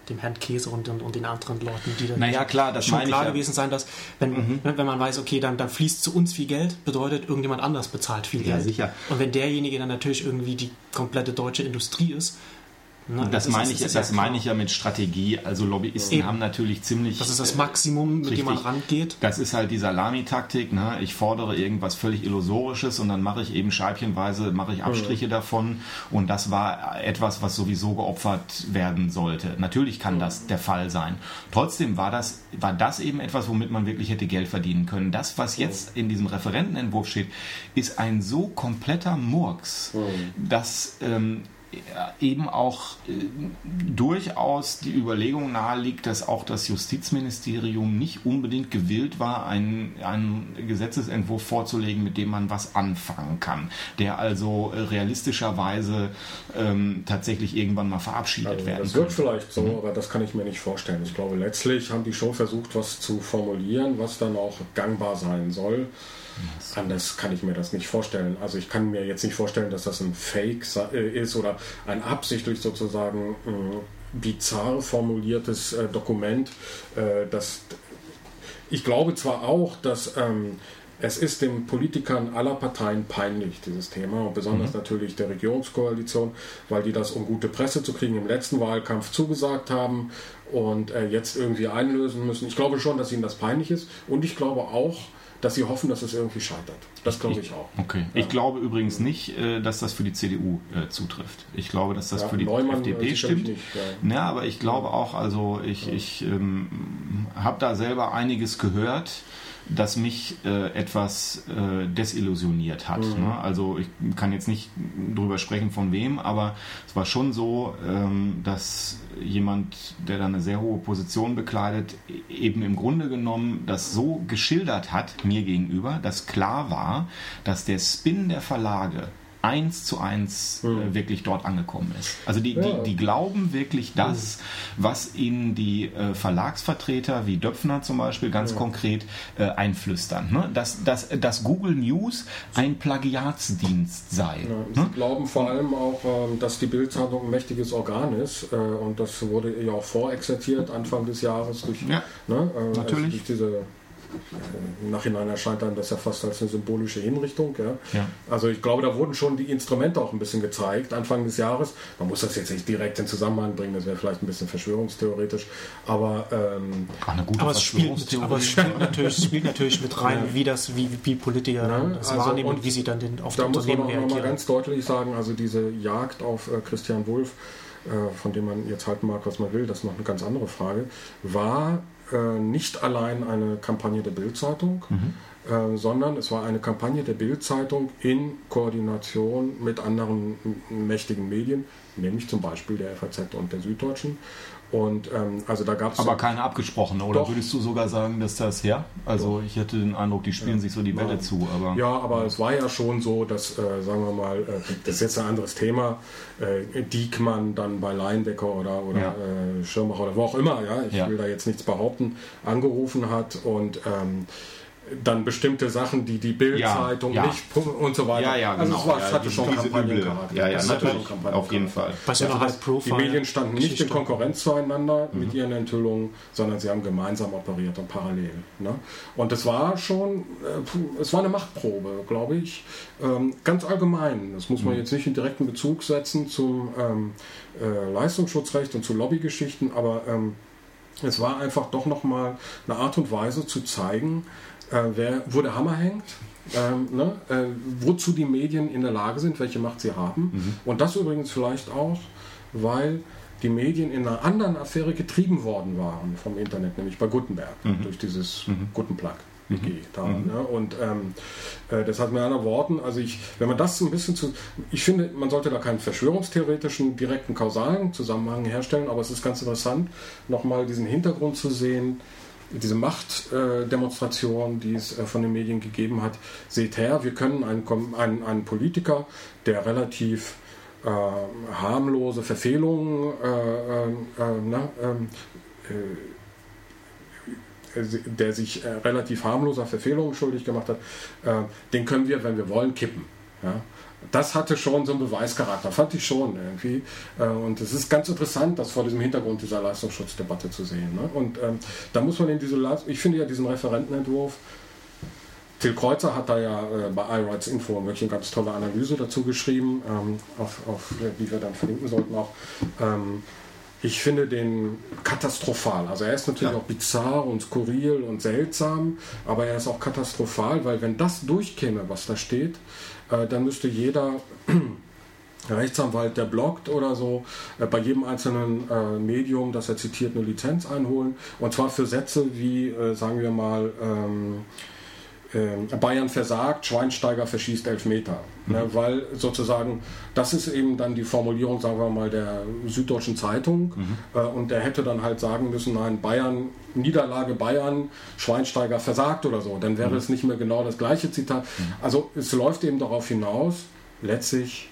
dem Herrn Käse und, den- und den anderen Leuten, die da Naja, klar, das schon meine ich klar ja. Mhm. gewesen sein, dass wenn, ne, wenn man weiß, okay, dann, dann fließt zu uns viel Geld, bedeutet irgendjemand anders bezahlt viel Ja, Geld. sicher. Und wenn derjenige dann natürlich irgendwie die komplette deutsche Industrie ist, ne, Das ist- meine ich, ist das ja meine ich ja mit Strategie. Also Lobbyisten Eben. haben natürlich ziemlich. Das ist das Maximum, mit dem man richtig. rangeht. Das ist halt die Salamitaktik. Ne? Ich fordere irgendwas völlig Illusorisches und dann mache ich eben scheibchenweise mache ich Abstriche davon. Und das war etwas, was sowieso geopfert werden sollte. Natürlich kann das der Fall sein. Trotzdem war das, war das eben etwas, womit man wirklich hätte Geld verdienen können. Das, was jetzt in diesem Referentenentwurf steht, ist ein so kompletter Murks, dass ähm, eben auch äh, durchaus die Überlegung naheliegt, dass auch das Justizministerium nicht unbedingt gewillt war, einen, einen Gesetzesentwurf vorzulegen, mit dem man was anfangen kann, der also äh, realistischerweise ähm, tatsächlich irgendwann mal verabschiedet Also, werden das wird vielleicht so, aber das kann ich mir nicht vorstellen. Ich glaube, letztlich haben die schon versucht, was zu formulieren, was dann auch gangbar sein soll. Anders kann ich mir das nicht vorstellen. Also ich kann mir jetzt nicht vorstellen, dass das ein Fake äh, ist oder ein absichtlich sozusagen äh, bizarr formuliertes äh, Dokument. Das, ich glaube zwar auch, dass ähm, es ist den Politikern aller Parteien peinlich, dieses Thema, und besonders mhm. natürlich der Regierungskoalition, weil die das, um gute Presse zu kriegen, im letzten Wahlkampf zugesagt haben und jetzt irgendwie einlösen müssen. Ich glaube schon, dass ihnen das peinlich ist und ich glaube auch, dass sie hoffen, dass es irgendwie scheitert. Das glaube ich, auch. Okay. Ja. Ich glaube übrigens nicht, äh, dass das für die CDU äh, zutrifft. Ich glaube, dass das ja, für die Neumann FDP stimmt. Nicht, ja. ja. aber ich glaube auch, also ich, ich ähm, habe da selber einiges gehört das mich äh, etwas äh, desillusioniert hat. Mhm. Ne? Also ich kann jetzt nicht drüber sprechen von wem, aber es war schon so, ähm, dass jemand, der da eine sehr hohe Position bekleidet, eben im Grunde genommen das so geschildert hat mir gegenüber, dass klar war, dass der Spin der Verlage eins zu eins äh, mhm. wirklich dort angekommen ist. Also die, ja. die, die, glauben wirklich das, was ihnen die äh, Verlagsvertreter wie Döpfner zum Beispiel ganz ja. konkret äh, einflüstern. Ne? Dass, dass, dass Google News ein Plagiatsdienst sei. Ja, sie ne? glauben vor allem auch, ähm, dass die Bildzeitung ein mächtiges Organ ist äh, und das wurde ja auch vorexertiert Anfang des Jahres durch, ne, äh, also natürlich. durch diese im Nachhinein erscheint dann das ja fast als eine symbolische Hinrichtung. Ja. ja. Also ich glaube, da wurden schon die Instrumente auch ein bisschen gezeigt Anfang des Jahres. Man muss das jetzt nicht direkt in Zusammenhang bringen, das wäre vielleicht ein bisschen verschwörungstheoretisch, aber ähm, eine gute aber es spielt, aber es spielt natürlich, spielt natürlich mit rein, ja. wie das, wie, wie Politiker ja, das also wahrnehmen und, und, wie sie dann den, auf da muss man auch mal ganz deutlich sagen, also diese Jagd auf äh, Christian Wulff äh, von dem man jetzt halten mag, was man will, das ist noch eine ganz andere Frage, war äh, nicht allein eine Kampagne der Bildzeitung, mhm. äh, sondern es war eine Kampagne der Bildzeitung in Koordination mit anderen mächtigen Medien, nämlich zum Beispiel der FAZ und der Süddeutschen. Und ähm, also da gab es. Aber keine abgesprochene, oder doch. würdest du sogar sagen, dass das ja? Also ich hatte den Eindruck, die spielen ja. sich so die Bälle zu. Aber ja, aber es war ja schon so, dass, äh, sagen wir mal, äh, das ist jetzt ein anderes Thema, äh, Diekmann dann bei Leindecker oder, oder ja. äh, Schirmacher oder wo auch immer, ja, ich will da jetzt nichts behaupten, angerufen hat und ähm, dann bestimmte Sachen, die die Bildzeitung ja, ja. nicht und so weiter. Ja, ja, genau. Also es, war, es hatte schon Kampagnencharakter. Ja, ja, natürlich. Auf jeden Fall. Was also das, die Medien standen nicht in Konkurrenz zueinander mhm. mit ihren Enthüllungen, sondern sie haben gemeinsam operiert und parallel. Ne? Und es war schon, äh, es war eine Machtprobe, glaube ich, ähm, ganz allgemein. Das muss man mhm. jetzt nicht in direkten Bezug setzen zum ähm, äh, Leistungsschutzrecht und zu Lobbygeschichten, aber ähm, es war einfach doch nochmal eine Art und Weise zu zeigen, wer, wo der Hammer hängt, ähm, ne? äh, wozu die Medien in der Lage sind, welche Macht sie haben. Mhm. Und das übrigens vielleicht auch, weil die Medien in einer anderen Affäre getrieben worden waren vom Internet, nämlich bei Gutenberg, mhm. durch dieses mhm. Gutenplug. Mhm. Da, mhm. ne? Und ähm, äh, das hat mit anderen Worten, also ich, wenn man das ein bisschen zu, ich finde, man sollte da keinen verschwörungstheoretischen, direkten, kausalen Zusammenhang herstellen, aber es ist ganz interessant, nochmal diesen Hintergrund zu sehen, diese Machtdemonstration, die es äh, von den Medien gegeben hat, seht her, wir können einen, einen, einen Politiker, der relativ äh, harmlose Verfehlungen äh, äh, äh na, ähm, äh, der sich relativ harmloser Verfehlungen schuldig gemacht hat, den können wir, wenn wir wollen, kippen. Das hatte schon so einen Beweischarakter, fand ich schon irgendwie. Äh, und es ist ganz interessant, das vor diesem Hintergrund dieser Leistungsschutzdebatte zu sehen. Ne? Und ähm, da muss man in diese, ich finde ja diesen Referentenentwurf, Till Kreuzer hat da ja äh, bei iRights Info wirklich eine ganz tolle Analyse dazu geschrieben, ähm, auf, auf, die wir dann verlinken sollten auch. Ähm, ich finde den katastrophal. Also er ist natürlich ja. auch bizarr und skurril und seltsam, aber er ist auch katastrophal, weil wenn das durchkäme, was da steht, äh, dann müsste jeder (clears throat) Rechtsanwalt, der bloggt oder so, äh, bei jedem einzelnen äh, Medium, das er zitiert, eine Lizenz einholen. Und zwar für Sätze wie, äh, sagen wir mal, ähm, äh, Bayern versagt, Schweinsteiger verschießt Elfmeter. Mhm. Ne, weil sozusagen, das ist eben dann die Formulierung, sagen wir mal, der Süddeutschen Zeitung. Mhm. Äh, und der hätte dann halt sagen müssen, nein, Bayern, Niederlage Bayern, Schweinsteiger versagt oder so. Dann wäre mhm. es nicht mehr genau das gleiche Zitat. Mhm. Also es läuft eben darauf hinaus, letztlich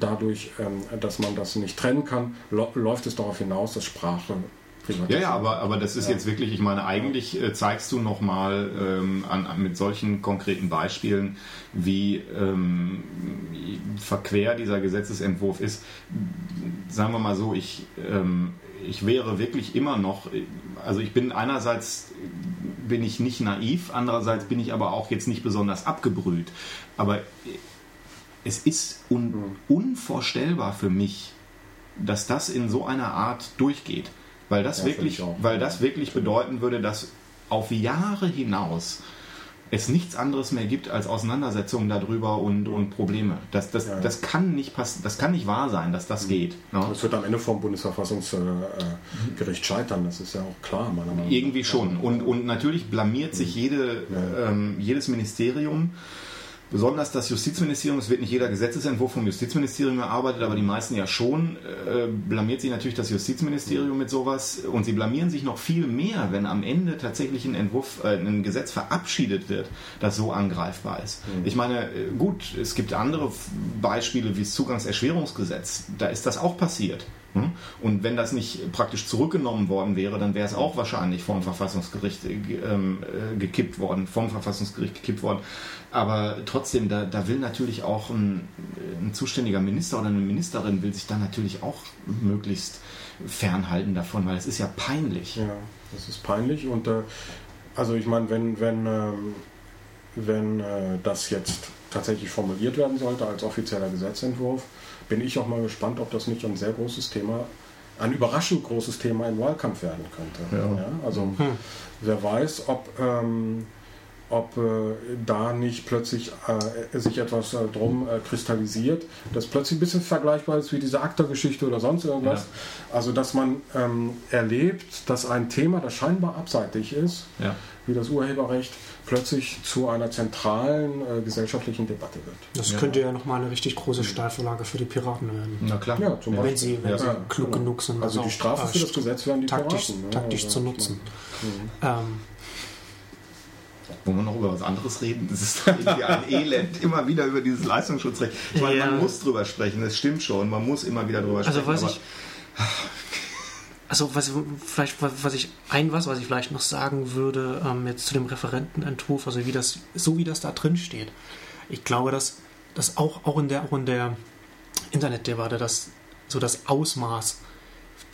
dadurch, ähm, dass man das nicht trennen kann, läuft es darauf hinaus, dass Sprache Ja, ja, aber, aber das ist ja. jetzt wirklich, ich meine, eigentlich äh, zeigst du nochmal ähm, an, an, mit solchen konkreten Beispielen, wie ähm, verquer dieser Gesetzesentwurf ist. Sagen wir mal so, ich, ähm, ich wäre wirklich immer noch, also ich bin einerseits bin ich nicht naiv, andererseits bin ich aber auch jetzt nicht besonders abgebrüht. Aber es ist un mhm. unvorstellbar für mich, dass das in so einer Art durchgeht. Weil das, ja, wirklich, weil das wirklich bedeuten würde, dass auf Jahre hinaus es nichts anderes mehr gibt als Auseinandersetzungen darüber und, und Probleme. Das, das, ja. das, kann nicht pass das kann nicht wahr sein, dass das mhm. geht. Ne? Das wird am Ende vom Bundesverfassungsgericht scheitern, das ist ja auch klar, meiner Meinung nach. Irgendwie schon. Und, und natürlich blamiert sich mhm. jede, ja. ähm, jedes Ministerium Besonders das Justizministerium, es wird nicht jeder Gesetzesentwurf vom Justizministerium erarbeitet, aber die meisten ja schon, äh, blamiert sich natürlich das Justizministerium mit sowas und sie blamieren sich noch viel mehr, wenn am Ende tatsächlich ein Entwurf, äh, ein Gesetz verabschiedet wird, das so angreifbar ist. Mhm. Ich meine, äh, gut, es gibt andere Beispiele wie das Zugangserschwerungsgesetz, da ist das auch passiert. Und wenn das nicht praktisch zurückgenommen worden wäre, dann wäre es auch wahrscheinlich vom Verfassungsgericht äh, ähm, äh, gekippt worden, vom Verfassungsgericht gekippt worden. Aber trotzdem, da, da will natürlich auch ein, ein, zuständiger Minister oder eine Ministerin will sich dann natürlich auch möglichst fernhalten davon, weil es ist ja peinlich. Ja, das ist peinlich und äh, also ich meine, wenn, wenn, äh, wenn äh, das jetzt tatsächlich formuliert werden sollte als offizieller Gesetzentwurf, bin ich auch mal gespannt, ob das nicht ein sehr großes Thema, ein überraschend großes Thema im Wahlkampf werden könnte. Ja. Ja, also hm. wer weiß, ob, ähm, ob äh, da nicht plötzlich äh, sich etwas äh, drum äh, kristallisiert, das plötzlich ein bisschen vergleichbar ist wie diese Akta-Geschichte oder sonst irgendwas. Ja. Also dass man ähm, erlebt, dass ein Thema, das scheinbar abseitig ist, wie das Urheberrecht, plötzlich zu einer zentralen äh, gesellschaftlichen Debatte wird. Das ja. könnte ja nochmal eine richtig große Steilvorlage für die Piraten werden. Na klar. Ja, zum Beispiel. Wenn sie, wenn ja. sie klug genau. genug sind. Also die Strafe für das Gesetz werden die taktisch, Piraten. Ne? Taktisch also, zu nutzen. Mhm. Ähm, wollen wir noch über was anderes reden? Das ist (laughs) irgendwie ein Elend, immer wieder über dieses Leistungsschutzrecht. Ich meine, ja. man muss drüber sprechen, das stimmt schon, man muss immer wieder drüber also sprechen. Also was ich (laughs) also was vielleicht was ich ein was was ich vielleicht noch sagen würde ähm, jetzt zu dem Referentenentwurf also wie das so wie das da drin steht. Ich glaube dass das auch auch in der auch in der Internetdebatte das so das Ausmaß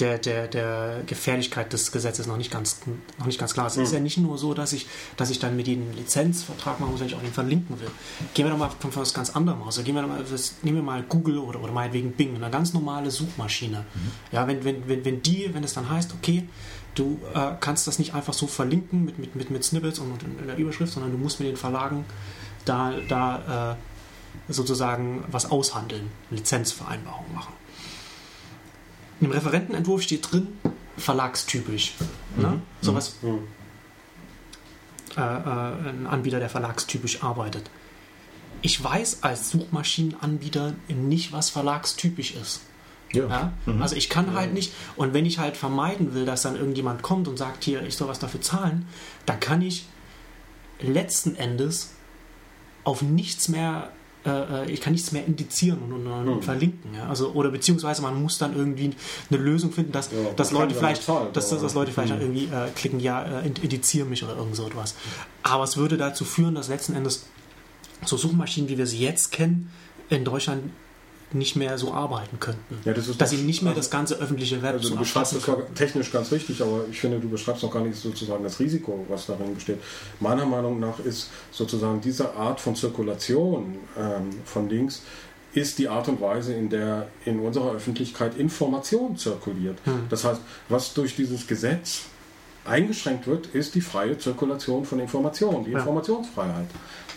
der, der, der Gefährlichkeit des Gesetzes noch nicht ganz, noch nicht ganz klar ist. Es ist ja nicht nur so, dass ich, dass ich dann mit ihnen einen Lizenzvertrag machen muss, wenn ich auch den verlinken will. Gehen wir doch mal von was ganz anderem aus. Also gehen wir mal, nehmen wir mal Google oder, oder meinetwegen Bing, eine ganz normale Suchmaschine. Mhm. Ja, wenn, wenn, wenn, wenn die, wenn es dann heißt, okay, du äh, kannst das nicht einfach so verlinken mit, mit, mit, mit Snippets und, und in der Überschrift, sondern du musst mit den Verlagen da, da äh, sozusagen was aushandeln, Lizenzvereinbarung machen. Im Referentenentwurf steht drin, verlagstypisch. Ne? Mhm. Sowas. Mhm. Äh, äh, ein Anbieter, der verlagstypisch arbeitet. Ich weiß als Suchmaschinenanbieter nicht, was verlagstypisch ist. Ja. ja? Mhm. Also ich kann halt nicht, und wenn ich halt vermeiden will, dass dann irgendjemand kommt und sagt, hier, ich soll was dafür zahlen, dann kann ich letzten Endes auf nichts mehr äh, ich kann nichts mehr indizieren und, und, und hm. verlinken. Ja? Also, oder beziehungsweise man muss dann irgendwie eine Lösung finden, dass, ja, dass Leute vielleicht, zahlt, dass, dass, Leute vielleicht hm. irgendwie äh, klicken, ja, äh, indizieren mich oder irgend so etwas. Aber es würde dazu führen, dass letzten Endes so Suchmaschinen, wie wir sie jetzt kennen, in Deutschland nicht mehr so arbeiten könnten. Ja, das dass sie nicht mehr das ganze öffentliche Web also so Du beschreibst das technisch ganz richtig, aber ich finde, du beschreibst noch gar nicht sozusagen das Risiko, was darin besteht. Meiner Meinung nach ist sozusagen diese Art von Zirkulation ähm, von Links ist die Art und Weise, in der in unserer Öffentlichkeit Information zirkuliert. Hm. Das heißt, was durch dieses Gesetz eingeschränkt wird, ist die freie Zirkulation von Informationen, die ja. Informationsfreiheit.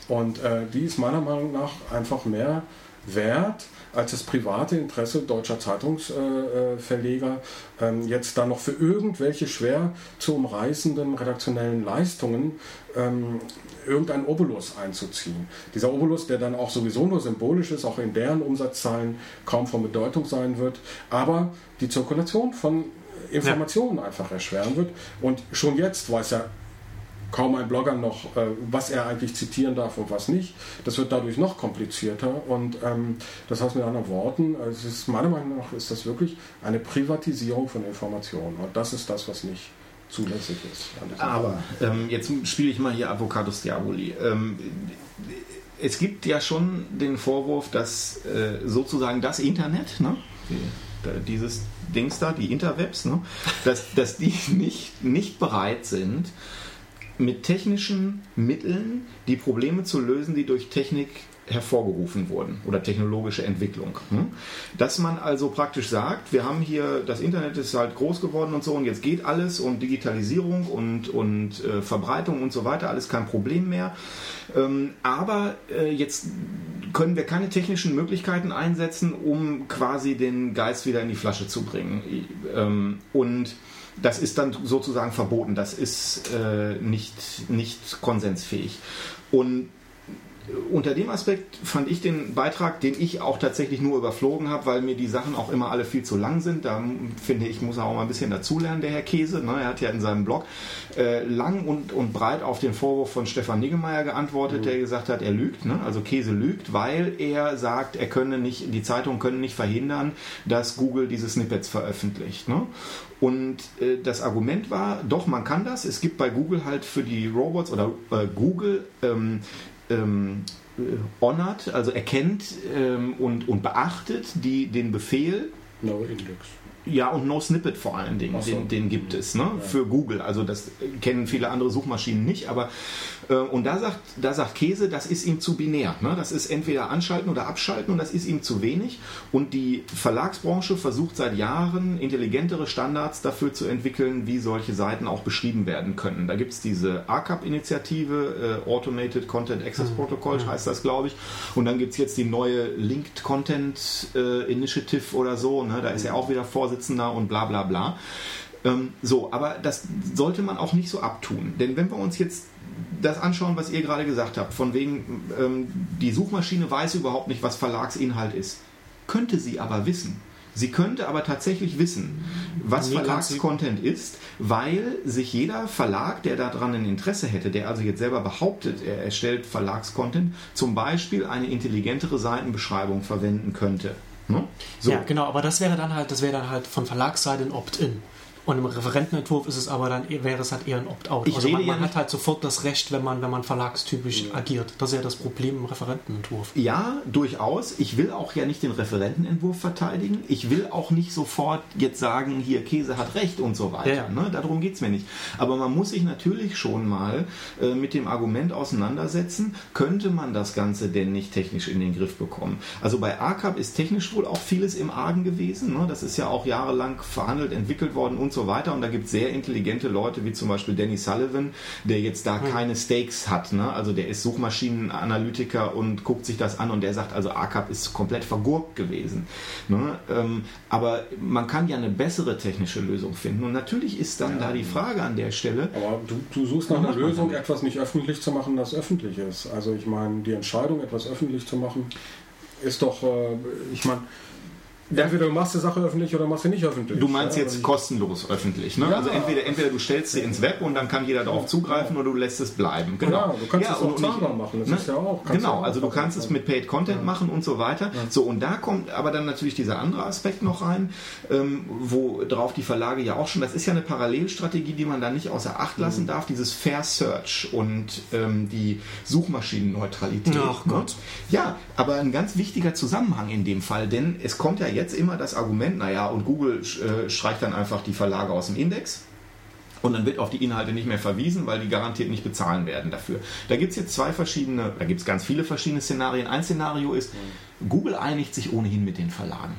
Und äh, die ist meiner Meinung nach einfach mehr wert als das private Interesse deutscher Zeitungsverleger, ähm, jetzt da noch für irgendwelche schwer zu umreißenden redaktionellen Leistungen ähm, irgendein Obolus einzuziehen. Dieser Obolus, der dann auch sowieso nur symbolisch ist, auch in deren Umsatzzahlen kaum von Bedeutung sein wird, aber die Zirkulation von Informationen ja. einfach erschweren wird. Und schon jetzt weiß ja kaum ein Blogger noch, äh, was er eigentlich zitieren darf und was nicht. Das wird dadurch noch komplizierter und ähm, das heißt mit anderen Worten, es ist meiner Meinung nach ist das wirklich eine Privatisierung von Informationen und das ist das, was nicht zulässig ist. Aber ähm, jetzt spiele ich mal hier Avocados Diaboli. Ähm, es gibt ja schon den Vorwurf, dass äh, sozusagen das Internet, ne, dieses Dings da, die Interwebs, ne, dass, dass die (laughs) nicht, nicht bereit sind, mit technischen Mitteln die Probleme zu lösen, die durch Technik hervorgerufen wurden oder technologische Entwicklung. Hm? Dass man also praktisch sagt, wir haben hier, das Internet ist halt groß geworden und so und jetzt geht alles und Digitalisierung und, und äh, Verbreitung und so weiter, alles kein Problem mehr. Ähm, aber äh, jetzt können wir keine technischen Möglichkeiten einsetzen, um quasi den Geist wieder in die Flasche zu bringen. Ähm, und das ist dann sozusagen verboten, das ist äh, nicht, nicht konsensfähig. Und unter dem Aspekt fand ich den Beitrag, den ich auch tatsächlich nur überflogen habe, weil mir die Sachen auch immer alle viel zu lang sind. Da finde ich, muss er auch mal ein bisschen dazulernen, der Herr Käse. Ne? Er hat ja in seinem Blog äh, lang und, und breit auf den Vorwurf von Stefan Niggemeier geantwortet, mhm. der gesagt hat, er lügt. Ne? Also Käse lügt, weil er sagt, er könne nicht, die Zeitungen können nicht verhindern, dass Google diese Snippets veröffentlicht. Ne? Und äh, das Argument war, doch, man kann das. Es gibt bei Google halt für die Robots oder äh, Google ähm, ähm, honert, also erkennt ähm, und, und beachtet die, den Befehl. No Index. Ja, und No Snippet vor allen Dingen, so. den, den, gibt es ne? Ja. für Google. Also das kennen viele andere Suchmaschinen nicht, aber äh, und da sagt, da sagt Käse, das ist ihm zu binär. Ne? Das ist entweder anschalten oder abschalten und das ist ihm zu wenig. Und die Verlagsbranche versucht seit Jahren intelligentere Standards dafür zu entwickeln, wie solche Seiten auch beschrieben werden können. Da gibt es diese ACAP-Initiative, äh, Automated Content Access mhm. Protocol mhm. heißt das, glaube ich. Und dann gibt es jetzt die neue Linked Content äh, Initiative oder so. Ne? Da ist er auch wieder Vorsitzender Vorsitzender und bla bla bla. Ähm, so, aber das sollte man auch nicht so abtun. Denn wenn wir uns jetzt das anschauen, was ihr gerade gesagt habt, von wegen, ähm, die Suchmaschine weiß überhaupt nicht, was Verlagsinhalt ist, könnte sie aber wissen. Sie könnte aber tatsächlich wissen, was nee, Verlagscontent ist, weil sich jeder Verlag, der daran ein Interesse hätte, der also jetzt selber behauptet, er erstellt Verlagscontent, zum Beispiel eine intelligentere Seitenbeschreibung verwenden könnte. Ne? So. Ja, genau, aber das wäre dann halt, das wäre dann halt von Verlagsseite ein Opt-in. Und im Referentenentwurf ist es aber dann wäre es halt eher ein Opt-out. Also man, man hat halt sofort das Recht, wenn man, wenn man verlagstypisch ja. agiert. Das ist ja das Problem im Referentenentwurf. Ja, durchaus. Ich will auch ja nicht den Referentenentwurf verteidigen. Ich will auch nicht sofort jetzt sagen, hier Käse hat recht und so weiter. Ja. Ne? Darum geht es mir nicht. Aber man muss sich natürlich schon mal äh, mit dem Argument auseinandersetzen, könnte man das Ganze denn nicht technisch in den Griff bekommen? Also bei ACAP ist technisch wohl auch vieles im Argen gewesen. Ne? Das ist ja auch jahrelang verhandelt, entwickelt worden und so weiter. Und da gibt es sehr intelligente Leute, wie zum Beispiel Danny Sullivan, der jetzt da hm. keine Stakes hat. Ne? Also der ist Suchmaschinenanalytiker und guckt sich das an und der sagt, also ACAP ist komplett vergurkt gewesen. Ne? Ähm, aber man kann ja eine bessere technische Lösung finden. Und natürlich ist dann ja. da die Frage an der Stelle. Aber du, du suchst nach einer Lösung, etwas nicht öffentlich zu machen, das öffentlich ist. Also ich meine, die Entscheidung, etwas öffentlich zu machen, ist doch, äh, ich meine, Entweder du machst die Sache öffentlich oder machst sie nicht öffentlich. Du meinst ja, jetzt kostenlos öffentlich, ne? Ja, also entweder, entweder du stellst sie ins Web und dann kann jeder darauf zugreifen oder du lässt es bleiben. Genau. Ja, du kannst es auch zahlbar machen. Das ne? ist ja auch. Genau, also du kannst es mit Paid Content machen und so weiter. So, und da kommt aber dann natürlich dieser andere Aspekt noch rein, ähm, wo drauf die Verlage ja auch schon, das ist ja eine Parallelstrategie, die man da nicht außer Acht lassen mhm. darf, dieses Fair Search und ähm, die Suchmaschinenneutralität. Ach Gott. Ja, aber ein ganz wichtiger Zusammenhang in dem Fall, denn es kommt ja jetzt immer das Argument, naja, und Google äh, streicht dann einfach die Verlage aus dem Index. Und dann wird auf die Inhalte nicht mehr verwiesen, weil die garantiert nicht bezahlen werden dafür. Da gibt es jetzt zwei verschiedene, da gibt es ganz viele verschiedene Szenarien. Ein Szenario ist, Google einigt sich ohnehin mit den Verlagen.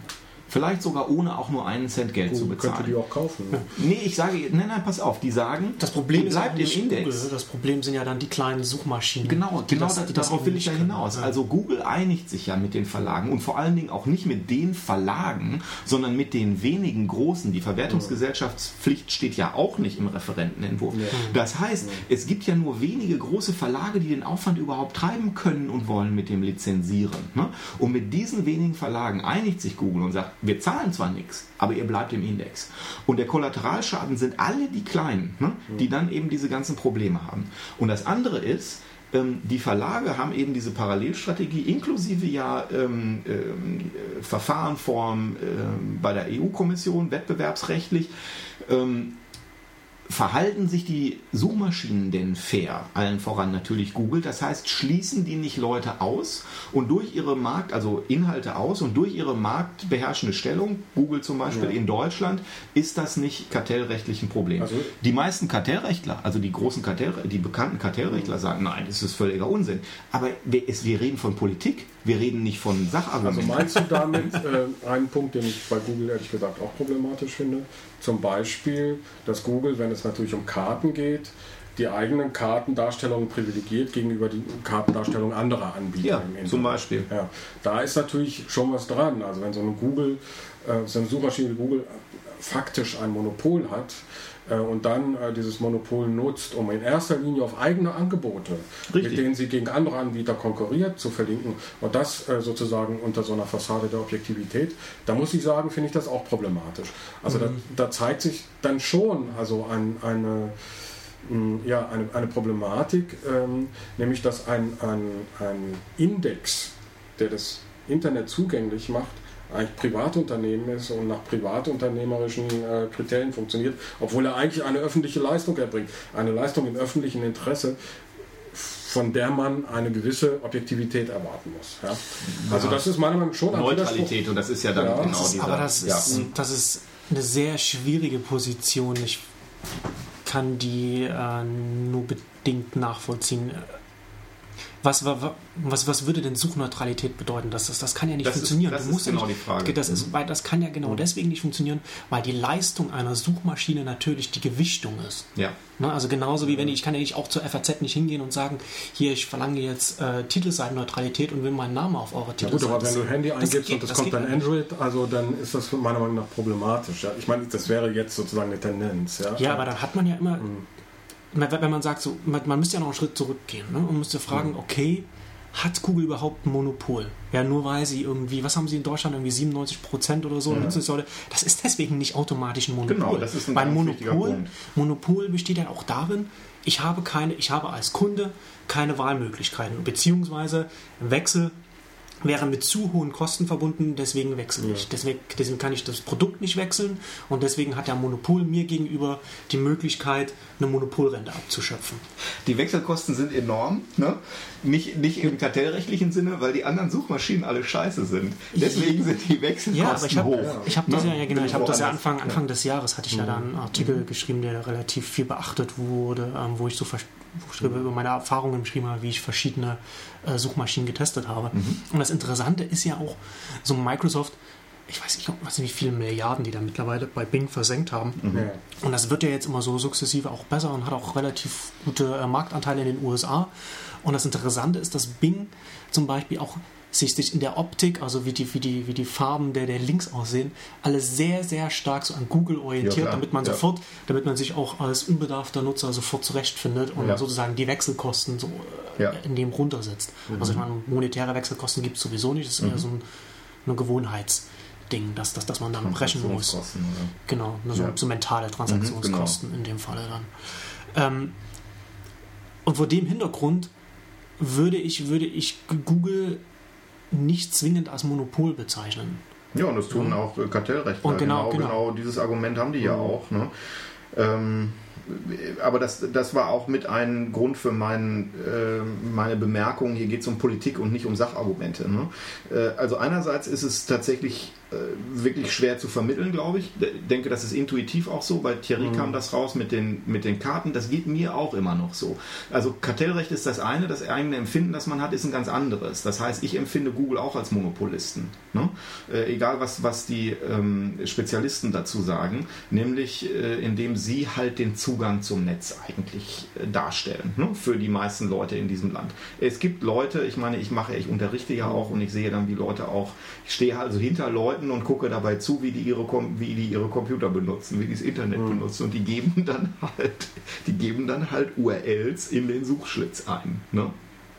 Vielleicht sogar ohne auch nur einen Cent Geld oh, zu bezahlen. Könnte die auch kaufen. Ne? (laughs) Nee, ich sage, nein, nein, pass auf, die sagen, das Problem bleibt im Index. Google. Das Problem sind ja dann die kleinen Suchmaschinen. Genau, genau das, darauf will ich ja hinaus. Also Google einigt sich ja mit den Verlagen und vor allen Dingen auch nicht mit den Verlagen, sondern mit den wenigen großen. Die Verwertungsgesellschaftspflicht steht ja auch nicht im Referentenentwurf. Ja. Das heißt, es gibt ja nur wenige große Verlage, die den Aufwand überhaupt treiben können und wollen mit dem Lizenzieren. Ne? Und mit diesen wenigen Verlagen einigt sich Google und sagt, Wir zahlen zwar nichts, aber ihr bleibt im Index. Und der Kollateralschaden sind alle die Kleinen, ne, die dann eben diese ganzen Probleme haben. Und das andere ist, ähm, die Verlage haben eben diese Parallelstrategie inklusive ja ähm, ähm, Verfahrenform ähm, bei der EU-Kommission, wettbewerbsrechtlich. Ähm, verhalten sich die Suchmaschinen denn fair? Allen voran natürlich Google. Das heißt, schließen die nicht Leute aus und durch ihre Markt, also Inhalte aus und durch ihre marktbeherrschende Stellung, Google zum Beispiel ja. in Deutschland, ist das nicht kartellrechtlich ein Problem. Also, die meisten Kartellrechtler, also die großen Kartell, die bekannten Kartellrechtler sagen, nein, das ist völliger Unsinn. Aber wir, wir reden von Politik, wir reden nicht von Sachargumenten. Also meinst du damit äh, einen Punkt, den ich bei Google ehrlich gesagt auch problematisch finde? Zum Beispiel, dass Google, wenn es natürlich um Karten geht, die eigenen Kartendarstellungen privilegiert gegenüber den Kartendarstellungen anderer Anbieter ja. Zum Beispiel. Ja, da ist natürlich schon was dran. Also wenn so eine Google, äh, so eine Suchmaschine wie Google faktisch ein Monopol hat, äh, und dann äh, dieses Monopol nutzt, um in erster Linie auf eigene Angebote, Richtig. mit denen sie gegen andere Anbieter konkurriert, zu verlinken und das äh, sozusagen unter so einer Fassade der Objektivität, da muss ich sagen, finde ich das auch problematisch. Also mhm. da, da, zeigt sich dann schon also ein, eine ja, eine, eine Problematik, ähm, nämlich dass ein, ein, ein Index, der das Internet zugänglich macht, eigentlich Privatunternehmen ist und nach privatunternehmerischen äh, Kriterien funktioniert, obwohl er eigentlich eine öffentliche Leistung erbringt. Eine Leistung im öffentlichen Interesse, von der man eine gewisse Objektivität erwarten muss. Ja? Also das ist meiner Meinung nach schon ein Neutralität und das ist ja dann ja. genau dieser... Aber das ist, das ist eine sehr schwierige Position. Ich kann die äh, nur bedingt nachvollziehen was, was, was würde denn Suchneutralität bedeuten? Das, das, das kann ja nicht das funktionieren. Ist, das ist genau nicht, die Frage. Das, ist, mhm. weil das kann ja genau mhm. deswegen nicht funktionieren, weil die Leistung einer Suchmaschine natürlich die Gewichtung ist. Ja. Ne, also genauso wie wenn ich, ich kann ja nicht auch zur FAZ nicht hingehen und sagen, hier, ich verlange jetzt äh, Titelseitenneutralität und will meinen Namen auf eurer Titelseite. Ja gut, aber wenn du Handy eingibst geht, und das, das kommt dann Android, also dann ist das meiner Meinung nach problematisch. Ja? Ich meine, das wäre jetzt sozusagen eine Tendenz. Ja, ja aber dann hat man ja immer, mhm. Wenn man sagt, so, man, man müsste ja noch einen Schritt zurückgehen ne? und müsste fragen, mhm. okay, hat Google überhaupt ein Monopol? Ja, nur weil sie irgendwie, was haben sie in Deutschland, irgendwie 97 Prozent oder so ja. Nutzungsleute. Das ist deswegen nicht automatisch ein Monopol. Genau, das ist ein Weil Monopol, Monopol besteht ja auch darin, ich habe keine, ich habe als Kunde keine Wahlmöglichkeiten, beziehungsweise Wechsel wäre mit zu hohen Kosten verbunden, deswegen wechsle ich. Deswegen, deswegen kann ich das Produkt nicht wechseln und deswegen hat der Monopol mir gegenüber die Möglichkeit, eine Monopolrente abzuschöpfen. Die Wechselkosten sind enorm, ne? nicht, nicht im kartellrechtlichen Sinne, weil die anderen Suchmaschinen alle scheiße sind. Deswegen sind die Wechselkosten ja, aber ich hab, hoch. Ich habe das ja, ja genau, ich habe das ja Anfang, Anfang des Jahres hatte ich ja da einen Artikel mhm. geschrieben, der relativ viel beachtet wurde, ähm, wo ich so wo über meine Erfahrungen geschrieben habe, wie ich verschiedene äh, Suchmaschinen getestet habe. Mhm. Und das Interessante ist ja auch, so Microsoft, ich weiß nicht, weiß nicht, wie viele Milliarden die da mittlerweile bei Bing versenkt haben. Mhm. Und das wird ja jetzt immer so sukzessive auch besser und hat auch relativ gute äh, Marktanteile in den USA. Und das Interessante ist, dass Bing zum Beispiel auch sich, sich in der Optik, also wie die, wie die, wie die Farben der, der Links aussehen, alles sehr, sehr stark so an Google orientiert, ja, damit man ja. sofort, damit man sich auch als unbedarfter Nutzer sofort zurechtfindet und ja. sozusagen die Wechselkosten so äh, in dem runtersetzt. Mhm. Also ich meine, monetäre Wechselkosten gibt es sowieso nicht, das ist mhm. eher so ein, eine Gewohnheitsding, dass, dass, dass man dann brechen muss. Oder? Genau, so, so mentale Transaktionskosten mhm, genau. in dem Falle dann. Ähm, und vor dem Hintergrund würde ich, würde ich Google nicht zwingend als Monopol bezeichnen. Ja, und das tun ja. auch Kartellrechtler. Und genau, genau, genau, genau, dieses Argument haben die ja, ja auch. Ne? Ähm, aber das, das war auch mit ein Grund für mein, äh, meine Bemerkung, hier geht es um Politik und nicht um Sachargumente. Ne? Äh, also einerseits ist es tatsächlich äh, wirklich schwer zu vermitteln, glaube ich. Ich denke, das ist intuitiv auch so. Bei Thierry mhm. kam das raus mit den, mit den Karten. Das geht mir auch immer noch so. Also Kartellrecht ist das eine, das eigene Empfinden, das man hat, ist ein ganz anderes. Das heißt, ich empfinde Google auch als Monopolisten. Ne? Äh, egal, was, was die ähm, Spezialisten dazu sagen, nämlich äh, indem sie halt den Zugang zum Netz eigentlich äh, darstellen ne? für die meisten Leute in diesem Land. Es gibt Leute, ich meine, ich mache, ich unterrichte ja auch und ich sehe dann, wie Leute auch, ich stehe also hinter Leuten, Leuten und gucke dabei zu, wie die ihre, wie die ihre Computer benutzen, wie die das Internet mhm. benutzen. Und die geben dann (laughs) halt, die geben dann halt URLs in den Suchschlitz ein. Ne?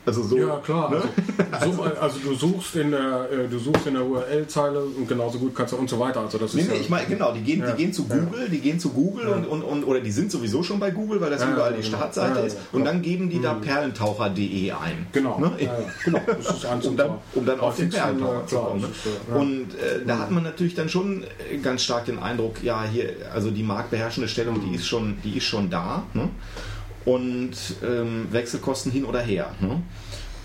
Also so. Ja, klar. Ne? Also, so, also du suchst in der, äh, du suchst in der URL-Zeile und genauso gut kannst du und so weiter. Also das Nee, ist nee, ja, ich meine, genau, die gehen, Ja. die gehen zu Google, die gehen zu Google und, und, und, oder die sind sowieso schon bei Google, weil das überall die genau. Startseite ist. Und dann geben die da perlentaucher.de ein. Genau. Ne? Genau. Das ist um dann, um dann auf den Häufigsten, Perlentaucher äh, zu kommen. Ne? äh. Und äh, da hat man natürlich dann schon äh, ganz stark den Eindruck, ja, hier, also die marktbeherrschende Stellung, die ist schon, die ist schon da. Ne? Und ähm, Wechselkosten hin oder her. Ne?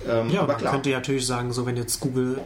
Ähm, Ja, aber man klar. könnte ja natürlich sagen, so wenn jetzt Google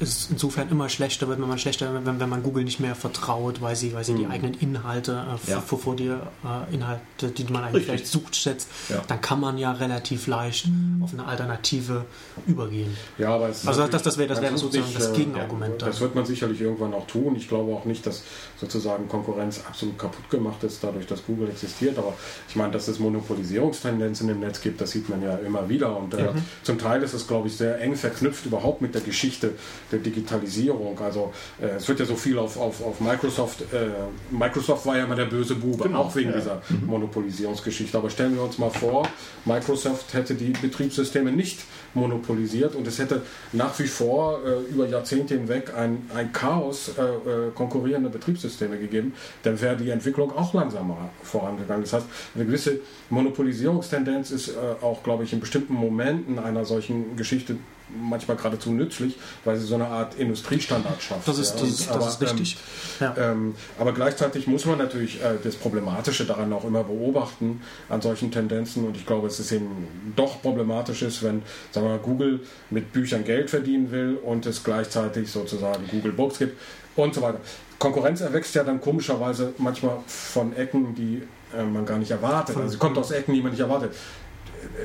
ist insofern immer schlechter wird, wenn man schlechter, wenn, wenn man Google nicht mehr vertraut, weil sie, weil sie die eigenen Inhalte äh, Ja. vor, vor dir äh, Inhalte, die man eigentlich Richtig. vielleicht sucht, schätzt, Ja. dann kann man ja relativ leicht auf eine Alternative übergehen. Ja, aber es ist Also das- das wäre- das tut sozusagen das äh, Gegenargument Ja, das wird man sicherlich irgendwann auch tun. Ich glaube auch nicht, dass sozusagen Konkurrenz absolut kaputt gemacht ist, dadurch, dass Google existiert. Aber ich meine, dass es Monopolisierungstendenzen im Netz gibt, das sieht man ja immer wieder. Und äh, zum Teil ist es, glaube ich, sehr eng verknüpft überhaupt mit der Geschichte der Digitalisierung. Also äh, es wird ja so viel auf, auf, auf Microsoft. Äh, Microsoft war ja immer der böse Bube, Genau, auch wegen ja. dieser Monopolisierungsgeschichte. Aber stellen wir uns mal vor, Microsoft hätte die Betriebssysteme nicht monopolisiert und es hätte nach wie vor äh, über Jahrzehnte hinweg ein, ein Chaos äh, äh, konkurrierender Betriebssysteme gegeben, dann wäre die Entwicklung auch langsamer vorangegangen. Das heißt, eine gewisse Monopolisierungstendenz ist äh, auch, glaube ich, in bestimmten Momenten einer solchen Geschichte manchmal geradezu nützlich, weil sie so eine Art Industriestandard schafft. Das ist, ja. das ist, das aber, ist richtig. ja. ähm, aber gleichzeitig muss man natürlich äh, das Problematische daran auch immer beobachten, an solchen Tendenzen. Und ich glaube, es ist eben doch problematisch ist, wenn sagen wir mal, Google mit Büchern Geld verdienen will und es gleichzeitig sozusagen Google Books gibt und so weiter. Konkurrenz erwächst ja dann komischerweise manchmal von Ecken, die äh, man gar nicht erwartet. Also sie kommt aus Ecken, die man nicht erwartet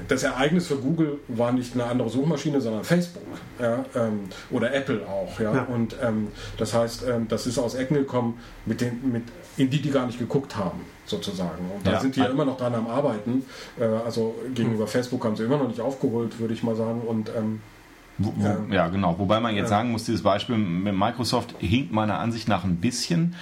das Ereignis für Google war nicht eine andere Suchmaschine, sondern Facebook ja, ähm, oder Apple auch. Ja? Ja. Und ähm, das heißt, ähm, das ist aus Ecken gekommen, mit den, mit, in die die gar nicht geguckt haben, sozusagen. Und da Ja. sind die ja immer noch dran am Arbeiten. Äh, also gegenüber Hm. Facebook haben sie immer noch nicht aufgeholt, würde ich mal sagen. Und ähm, Wo, wo, Ja. ja. genau. Wobei man jetzt Ja. sagen muss, dieses Beispiel mit Microsoft hinkt meiner Ansicht nach ein bisschen,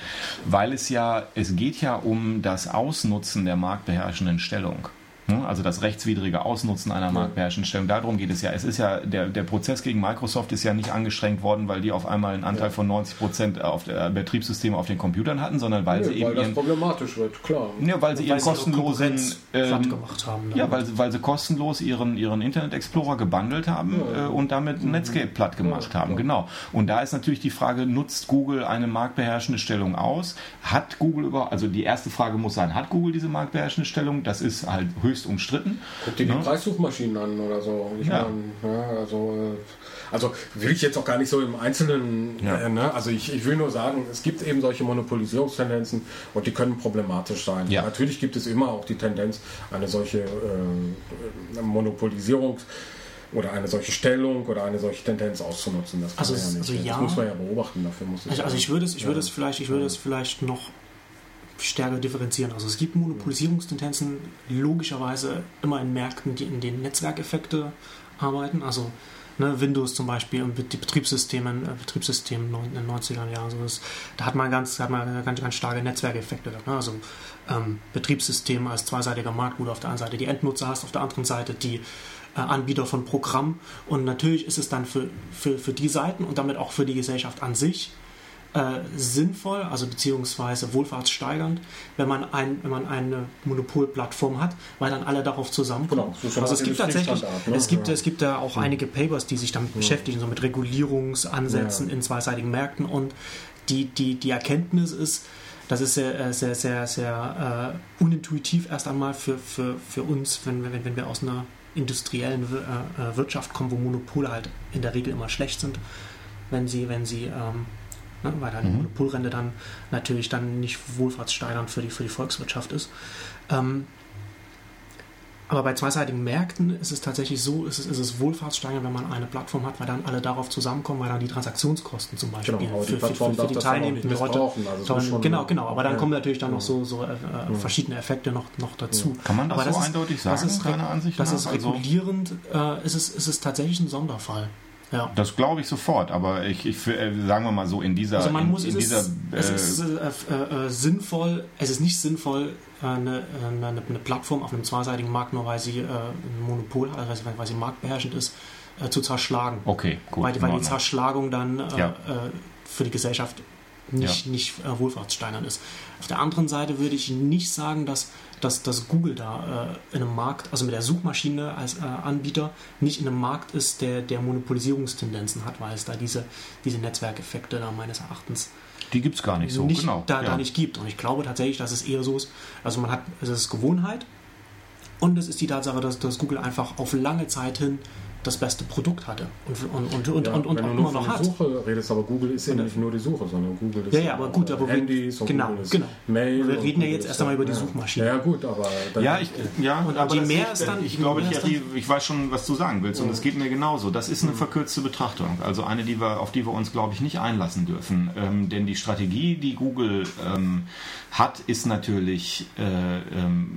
weil es ja, es geht ja um das Ausnutzen der marktbeherrschenden Stellung. Ne? Also das rechtswidrige Ausnutzen einer marktbeherrschenden Stellung. Darum geht es ja. Es ist ja, der, der Prozess gegen Microsoft ist ja nicht angestrengt worden, weil die auf einmal einen Anteil von 90 Prozent auf der Betriebssysteme auf den Computern hatten, sondern weil sie weil eben das ihren, problematisch wird, klar. ja, weil sie ihren Weil sie ihre kostenlosen, ähm, gemacht haben. ja, weil, sie- weil sie kostenlos ihren, ihren Internet Explorer gebundelt haben äh, und damit Netscape platt gemacht haben. Genau. Und da ist natürlich die Frage, nutzt Google eine marktbeherrschende Stellung aus? Hat Google über, also die erste Frage muss sein, hat Google diese marktbeherrschende Stellung? Das ist halt höchst umstritten. Guck dir die Ne? Preissuchmaschinen an oder so. Ich Ja. mein, ja, also, äh, also will ich jetzt auch gar nicht so im Einzelnen, Ja. äh, ne? also ich, ich will nur sagen, es gibt eben solche Monopolisierungstendenzen und die können problematisch sein. Ja. Natürlich gibt es immer auch die Tendenz, eine solche äh, Monopolisierung oder eine solche Stellung oder eine solche Tendenz auszunutzen. Das, kann Also ja nicht. also ja. das muss man ja beobachten, dafür muss es Also, also ich würde es, ich würde es vielleicht, ich würde es vielleicht noch stärker differenzieren. Also es gibt Monopolisierungstendenzen logischerweise immer in Märkten, die in denen Netzwerkeffekte arbeiten. Also ne, Windows zum Beispiel und die Betriebssystemen, äh, in den 90er Jahren, so das, da hat man ganz, hat man ganz, ganz starke Netzwerkeffekte. Ne? Also ähm, Betriebssystem als zweiseitiger Markt, wo du auf der einen Seite die Endnutzer hast, auf der anderen Seite die äh, Anbieter von Programm. Und natürlich ist es dann für, für, für die Seiten und damit auch für die Gesellschaft an sich äh, sinnvoll, also beziehungsweise wohlfahrtssteigernd, wenn man, ein, wenn man eine Monopolplattform hat, weil dann alle darauf zusammenkommen. Genau, so also es gibt tatsächlich, ne? es gibt, Ja. es gibt da auch einige Papers, die sich damit beschäftigen, so mit Regulierungsansätzen Ja. in zweiseitigen Märkten und die, die, die Erkenntnis ist, das ist sehr, äh, sehr, sehr, sehr äh, unintuitiv erst einmal für, für, für uns, wenn, wenn, wenn wir aus einer industriellen äh, Wirtschaft kommen, wo Monopole halt in der Regel immer schlecht sind, wenn sie, wenn sie, ähm, ne, weil dann die Mhm. Monopolrente dann natürlich dann nicht wohlfahrtssteigernd für die, für die Volkswirtschaft ist. Ähm, aber bei zweiseitigen Märkten ist es tatsächlich so, ist es, ist es wohlfahrtssteigernd, wenn man eine Plattform hat, weil dann alle darauf zusammenkommen, weil dann die Transaktionskosten zum Beispiel Genau, aber die für, für, für, für die das teilnehmenden Leute. Also genau, genau. Aber dann Ja. kommen natürlich dann noch so, so äh, äh, verschiedene Effekte noch, noch dazu. Kann man das Aber so ist- eindeutig das sagen, ist, deiner Ansicht das nach? ist Also- regulierend, äh, ist, es, ist es tatsächlich ein Sonderfall. Ja. Das glaube ich sofort, aber ich, ich äh, sagen wir mal so in dieser Also man in, muss in es, dieser ist, es ist äh, äh, äh, sinnvoll, es ist nicht sinnvoll, äh, eine, eine, eine Plattform auf einem zweiseitigen Markt, nur weil sie äh, ein Monopol hat, also weil sie marktbeherrschend ist, äh, zu zerschlagen. okay, gut. weil in weil die. Zerschlagung dann äh, Ja. äh, für die Gesellschaft nicht, Ja. nicht äh, wohlfahrtssteinernd ist. Auf der anderen Seite würde ich nicht sagen, dass, dass, dass Google da äh, in einem Markt, also mit der Suchmaschine als äh, Anbieter, nicht in einem Markt ist, der, der Monopolisierungstendenzen hat, weil es da diese, diese Netzwerkeffekte da meines Erachtens Die gibt es gar nicht so, nicht, genau. da, ja. da nicht gibt. Und ich glaube tatsächlich, dass es eher so ist, also man hat, es ist Gewohnheit und es ist die Tatsache, dass, dass Google einfach auf lange Zeit hin das beste Produkt hatte und, und, und, und, Ja, und, und wenn auch du immer nur noch hat. Suche redest, aber Google ist eben nicht nur die Suche, sondern Google ist Ja, ja, aber gut, aber wir- Handys und genau, Google ist genau. Mail. Wir und reden ja Google jetzt erst einmal über die ja. Suchmaschine. Ja, ja, gut, aber dann- Ja, ich, ja, Und- und aber je das mehr ist, dann- ich glaube, ich, dann- ich weiß schon, was du sagen willst und es geht mir genauso. Das ist eine verkürzte Betrachtung, also eine, die wir, auf die wir uns, glaube ich, nicht einlassen dürfen. Ähm, denn die Strategie, die Google ähm, hat, ist natürlich, äh, ähm,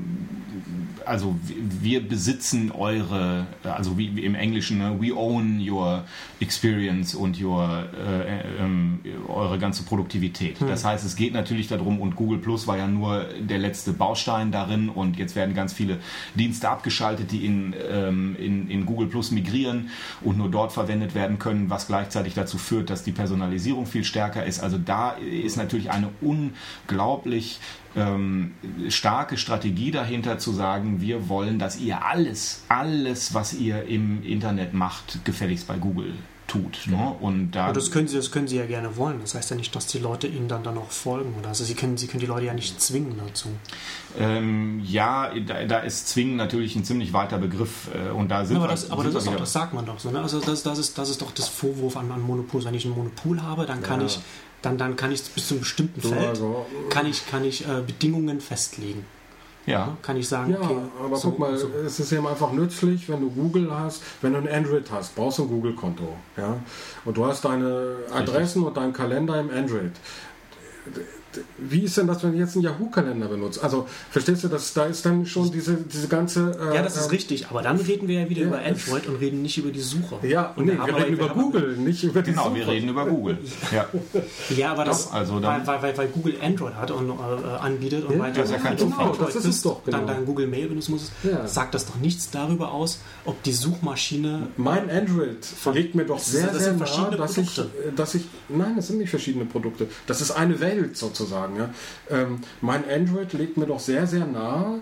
also wir besitzen eure, also wie wie im Englischen, ne, we own your experience und your, äh, ähm, eure ganze Produktivität. Das heißt, es geht natürlich darum, und Google Plus war ja nur der letzte Baustein darin und jetzt werden ganz viele Dienste abgeschaltet, die in, ähm, in, in Google Plus migrieren und nur dort verwendet werden können, was gleichzeitig dazu führt, dass die Personalisierung viel stärker ist. Also da ist natürlich eine unglaublich ähm, starke Strategie dahinter zu sagen, wir wollen, dass ihr alles, alles, was ihr im Internet macht, gefälligst bei Google tut. Ne? Und da Aber das können, sie, das können Sie ja gerne wollen. Das heißt ja nicht, dass die Leute Ihnen dann, dann auch folgen. Oder? Also Sie können, Sie können die Leute ja nicht zwingen dazu. ähm, ja, da, da ist zwingen natürlich ein ziemlich weiter Begriff äh, und da sind aber wir, das, aber sind das, ist wir auch, das sagt man doch so. Ne? Also das, das, ist, das ist doch das Vorwurf an, an Monopol. Wenn ich ein Monopol habe, dann kann Ja. ich dann, dann kann ich bis zu einem bestimmten Feld kann ich, kann ich äh, Bedingungen festlegen. ja. Kann ich sagen, Ja, okay, aber so guck mal, so. es ist eben einfach nützlich, wenn du Google hast, wenn du ein Android hast, brauchst du ein Google-Konto. Ja? Und du hast deine Adressen und deinen Kalender im Android. Wie ist denn das, wenn du jetzt einen Yahoo-Kalender benutzt? Also, verstehst du, dass da ist dann schon diese, diese ganze. äh, Ja, das ist ähm, richtig. Aber dann reden wir ja wieder ja, über Android und reden nicht über die Suche. Ja, und nee, wir reden über haben- Google, nicht über die Genau, Suche. wir reden über Google. (laughs) Ja. Ja, aber das, Doch, also dann- weil, weil, weil, Google Android hat und äh, anbietet und Ja, weil das ist ja kein. Android Das ist es doch, genau. dann dein Google Mail benutzen musst, Ja. sagt das doch nichts darüber aus, ob die Suchmaschine Mein Android liegt mir doch Das sehr, das sehr sind nah, verschiedene dass ich, Produkte. äh, dass ich. Nein, das sind nicht verschiedene Produkte. Das ist eine Welt sozusagen. Ja. Ähm, mein Android legt mir doch sehr, sehr nah,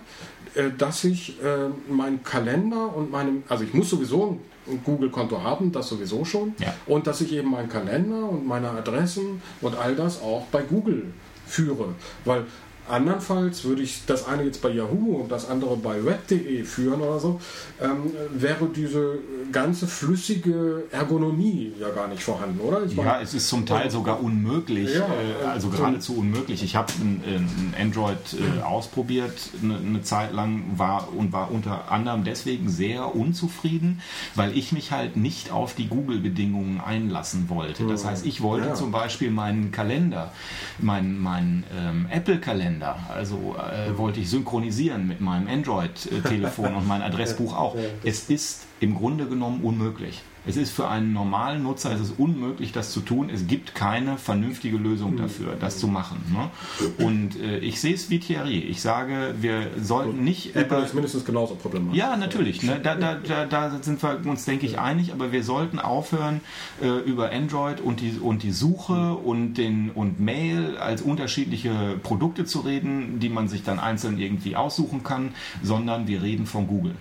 äh, dass ich äh, meinen Kalender und meinem. Also, ich muss sowieso ein Google-Konto haben, das sowieso schon. Ja. Und dass ich eben meinen Kalender und meine Adressen und all das auch bei Google führe. Weil andernfalls würde ich das eine jetzt bei Yahoo und das andere bei web.de führen oder so, ähm, wäre diese ganze flüssige Ergonomie ja gar nicht vorhanden, oder? Ich Ja, es ist zum Teil sogar unmöglich, Ja, äh, also geradezu unmöglich. Ich habe ein, ein Android äh, (clears throat) ausprobiert eine, eine Zeit lang war und war unter anderem deswegen sehr unzufrieden, weil ich mich halt nicht auf die Google-Bedingungen einlassen wollte. Das heißt, ich wollte Ja. zum Beispiel meinen Kalender, meinen, meinen ähm, Apple-Kalender, also äh, wollte ich synchronisieren mit meinem Android-Telefon und mein (laughs) Adressbuch auch. Es ist im Grunde genommen unmöglich. Es ist für einen normalen Nutzer es ist unmöglich, das zu tun. Es gibt keine vernünftige Lösung dafür, das zu machen. Ne? Und äh, ich sehe es wie Thierry. Ich sage, wir sollten nicht Apple ist mindestens genauso problematisch. ja, natürlich. Ne? Da, da, da, da sind wir uns, denke ich, einig, aber wir sollten aufhören, äh, über Android und die, und die Suche und, den, und Mail als unterschiedliche Produkte zu reden, die man sich dann einzeln irgendwie aussuchen kann, sondern wir reden von Google.